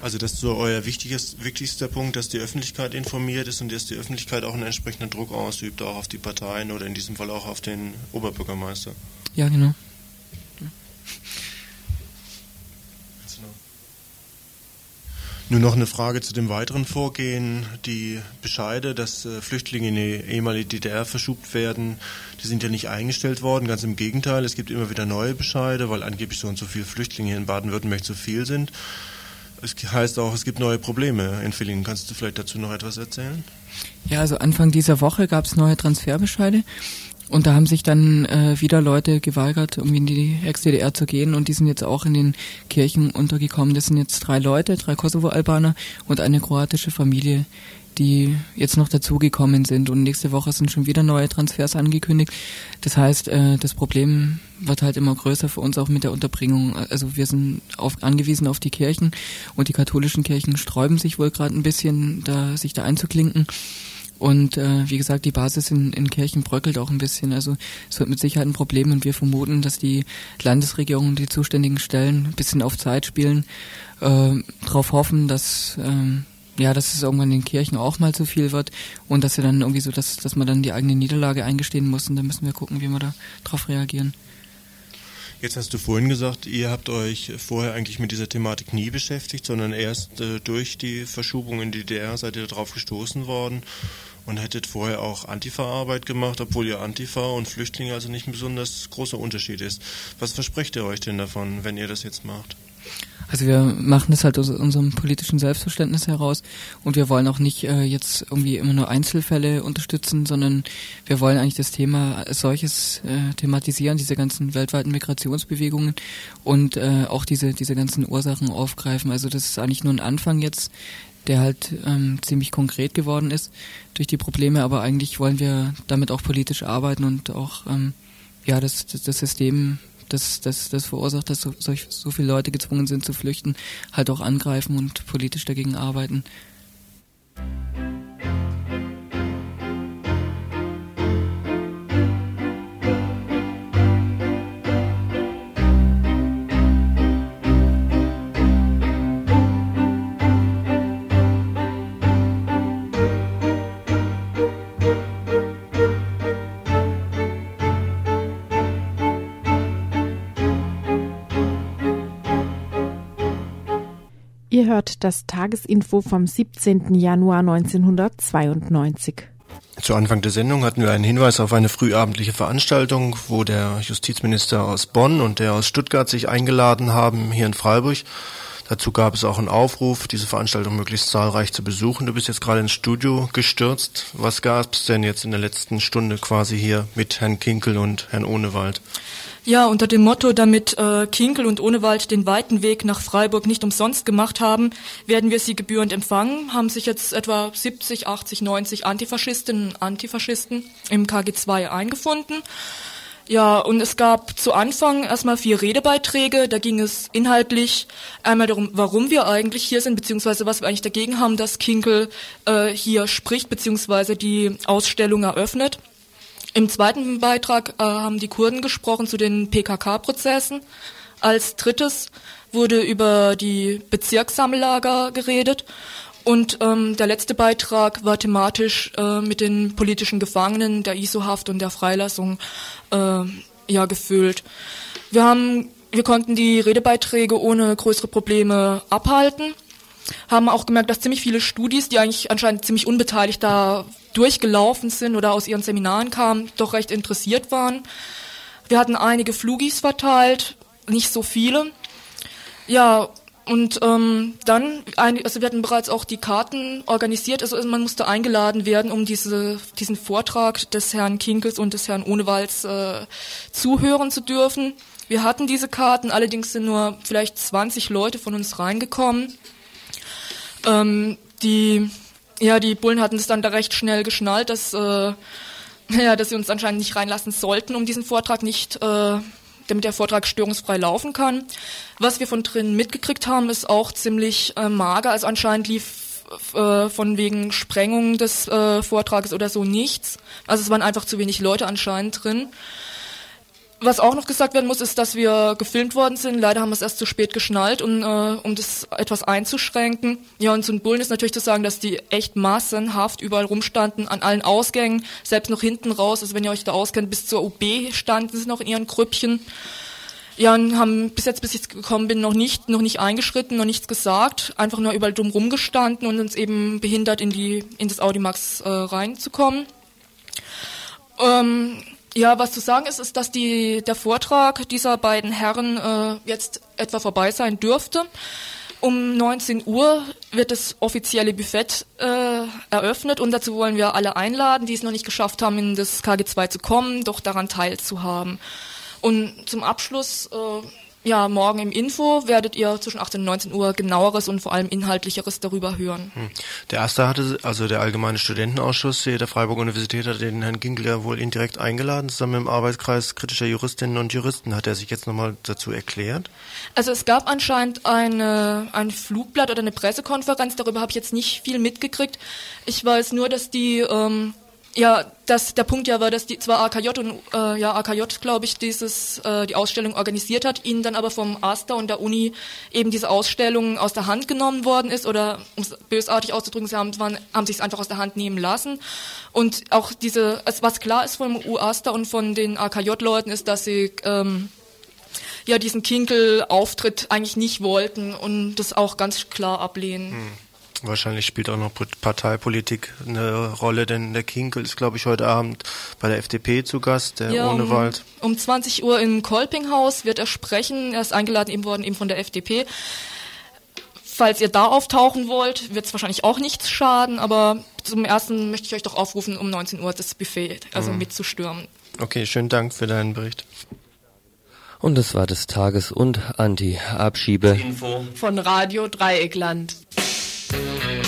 S3: Also das ist so euer wichtigst, wichtigster Punkt, dass die Öffentlichkeit informiert ist und dass die Öffentlichkeit auch einen entsprechenden Druck ausübt, auch auf die Parteien oder in diesem Fall auch auf den Oberbürgermeister.
S17: Ja, genau.
S3: Nur noch eine Frage zu dem weiteren Vorgehen. Die Bescheide, dass äh, Flüchtlinge in die ehemalige DDR verschubt werden, die sind ja nicht eingestellt worden. Ganz im Gegenteil, es gibt immer wieder neue Bescheide, weil angeblich so und so viele Flüchtlinge in Baden-Württemberg zu viel sind. Es heißt auch, es gibt neue Probleme in Villingen. Kannst du vielleicht dazu noch etwas erzählen?
S17: Ja, also Anfang dieser Woche gab es neue Transferbescheide. Und da haben sich dann äh, wieder Leute geweigert, um in die Ex-DDR zu gehen und die sind jetzt auch in den Kirchen untergekommen. Das sind jetzt drei Leute, drei Kosovo-Albaner und eine kroatische Familie, die jetzt noch dazugekommen sind. Und nächste Woche sind schon wieder neue Transfers angekündigt. Das heißt, äh, das Problem wird halt immer größer für uns auch mit der Unterbringung. Also wir sind auf, angewiesen auf die Kirchen und die katholischen Kirchen sträuben sich wohl gerade ein bisschen, da sich da einzuklinken. Und äh, wie gesagt, die Basis in, in Kirchen bröckelt auch ein bisschen. Also es wird mit Sicherheit ein Problem und wir vermuten, dass die Landesregierung und die zuständigen Stellen ein bisschen auf Zeit spielen, äh, darauf hoffen, dass ähm, ja, dass es irgendwann in den Kirchen auch mal zu viel wird und dass sie dann irgendwie so, dass, dass man dann die eigene Niederlage eingestehen muss und dann müssen wir gucken, wie wir da drauf reagieren.
S3: Jetzt hast du vorhin gesagt, ihr habt euch vorher eigentlich mit dieser Thematik nie beschäftigt, sondern erst äh, durch die Verschubung in die DDR seid ihr darauf gestoßen worden und hättet vorher auch Antifa-Arbeit gemacht, obwohl ihr Antifa und Flüchtlinge also nicht ein besonders großer Unterschied ist. Was versprecht ihr euch denn davon, wenn ihr das jetzt macht?
S17: Also wir machen das halt aus unserem politischen Selbstverständnis heraus und wir wollen auch nicht äh, jetzt irgendwie immer nur Einzelfälle unterstützen, sondern wir wollen eigentlich das Thema als solches äh, thematisieren, diese ganzen weltweiten Migrationsbewegungen und äh, auch diese, diese ganzen Ursachen aufgreifen. Also das ist eigentlich nur ein Anfang jetzt, der halt ähm, ziemlich konkret geworden ist durch die Probleme, aber eigentlich wollen wir damit auch politisch arbeiten und auch ähm, ja das, das, das System, das, das, das verursacht, dass so, so viele Leute gezwungen sind zu flüchten, halt auch angreifen und politisch dagegen arbeiten.
S2: Ihr hört das Tagesinfo vom 17. Januar 1992.
S3: Zu Anfang der Sendung hatten wir einen Hinweis auf eine frühabendliche Veranstaltung, wo der Justizminister aus Bonn und der aus Stuttgart sich eingeladen haben, hier in Freiburg. Dazu gab es auch einen Aufruf, diese Veranstaltung möglichst zahlreich zu besuchen. Du bist jetzt gerade ins Studio gestürzt. Was gab es denn jetzt in der letzten Stunde quasi hier mit Herrn Kinkel und Herrn Ohnewald?
S18: Ja, unter dem Motto, damit äh, Kinkel und Ohnewald den weiten Weg nach Freiburg nicht umsonst gemacht haben, werden wir sie gebührend empfangen. Haben sich jetzt etwa 70, 80, 90 Antifaschistinnen und Antifaschisten im KG2 eingefunden. Ja, und es gab zu Anfang erstmal vier Redebeiträge. Da ging es inhaltlich einmal darum, warum wir eigentlich hier sind, beziehungsweise was wir eigentlich dagegen haben, dass Kinkel äh, hier spricht, beziehungsweise die Ausstellung eröffnet. Im zweiten Beitrag äh, haben die Kurden gesprochen zu den PKK-Prozessen. Als drittes wurde über die Bezirkssammellager geredet. Und ähm, der letzte Beitrag war thematisch äh, mit den politischen Gefangenen, der ISO-Haft und der Freilassung äh, ja gefüllt. Wir haben, wir konnten die Redebeiträge ohne größere Probleme abhalten, haben auch gemerkt, dass ziemlich viele Studis, die eigentlich anscheinend ziemlich unbeteiligt da durchgelaufen sind oder aus ihren Seminaren kamen, doch recht interessiert waren. Wir hatten einige Flugis verteilt, nicht so viele. Ja, und ähm, dann, also wir hatten bereits auch die Karten organisiert, also man musste eingeladen werden, um diese, diesen Vortrag des Herrn Kinkels und des Herrn Ohnewalds äh, zuhören zu dürfen. Wir hatten diese Karten, allerdings sind nur vielleicht 20 Leute von uns reingekommen. Ähm, die, ja, die Bullen hatten es dann da recht schnell geschnallt, dass, äh, ja, dass sie uns anscheinend nicht reinlassen sollten, um diesen Vortrag nicht äh, damit der Vortrag störungsfrei laufen kann. Was wir von drinnen mitgekriegt haben, ist auch ziemlich äh, mager. Also anscheinend lief äh, von wegen Sprengung des äh, Vortrages oder so nichts. Also es waren einfach zu wenig Leute anscheinend drin. Was auch noch gesagt werden muss, ist, dass wir gefilmt worden sind. Leider haben wir es erst zu spät geschnallt, und, äh, um das etwas einzuschränken. Ja, und zu den Bullen ist natürlich zu sagen, dass die echt massenhaft überall rumstanden, an allen Ausgängen, selbst noch hinten raus. Also wenn ihr euch da auskennt, bis zur UB standen sie noch in ihren Grüppchen. Ja, und haben bis jetzt, bis ich gekommen bin, noch nicht, noch nicht eingeschritten, noch nichts gesagt, einfach nur überall drum rumgestanden und uns eben behindert, in die, in das Audimax äh, reinzukommen. Ähm, ja, was zu sagen ist, ist, dass die, der Vortrag dieser beiden Herren äh, jetzt etwa vorbei sein dürfte. Um 19 Uhr wird das offizielle Buffet äh, eröffnet und dazu wollen wir alle einladen, die es noch nicht geschafft haben, in das KG2 zu kommen, doch daran teilzuhaben. Und zum Abschluss äh, ja, morgen im Info werdet ihr zwischen 18 und 19 Uhr genaueres und vor allem inhaltlicheres darüber hören. Hm.
S3: Der erste hatte, also der Allgemeine Studentenausschuss der Freiburg Universität hat den Herrn Ginkler wohl indirekt eingeladen, zusammen mit dem Arbeitskreis kritischer Juristinnen und Juristen. Hat er sich jetzt nochmal dazu erklärt?
S18: Also es gab anscheinend eine, ein Flugblatt oder eine Pressekonferenz, darüber habe ich jetzt nicht viel mitgekriegt. Ich weiß nur, dass die ähm, ja, das, der Punkt ja war, dass die zwar AKJ und äh, ja AKJ, glaube ich, dieses äh, die Ausstellung organisiert hat, ihnen dann aber vom AStA und der Uni eben diese Ausstellung aus der Hand genommen worden ist oder um es bösartig auszudrücken, sie haben, waren, haben sich es einfach aus der Hand nehmen lassen und auch diese, also was klar ist vom UAStA und von den AKJ-Leuten ist, dass sie ähm, ja diesen Kinkel-Auftritt eigentlich nicht wollten und das auch ganz klar ablehnen. Hm.
S3: Wahrscheinlich spielt auch noch Parteipolitik eine Rolle, denn der Kinkel ist, glaube ich, heute Abend bei der FDP zu Gast, der ja, ohne Wald.
S18: Um, um 20 Uhr im Kolpinghaus wird er sprechen. Er ist eingeladen eben worden eben von der FDP. Falls ihr da auftauchen wollt, wird es wahrscheinlich auch nichts schaden, aber zum ersten möchte ich euch doch aufrufen, um 19 Uhr das Buffet also mhm. mitzustürmen.
S3: Okay, schönen Dank für deinen Bericht.
S19: Und das war das Tages- und Anti-Abschiebe.
S2: Von Radio Dreieckland. Thank you.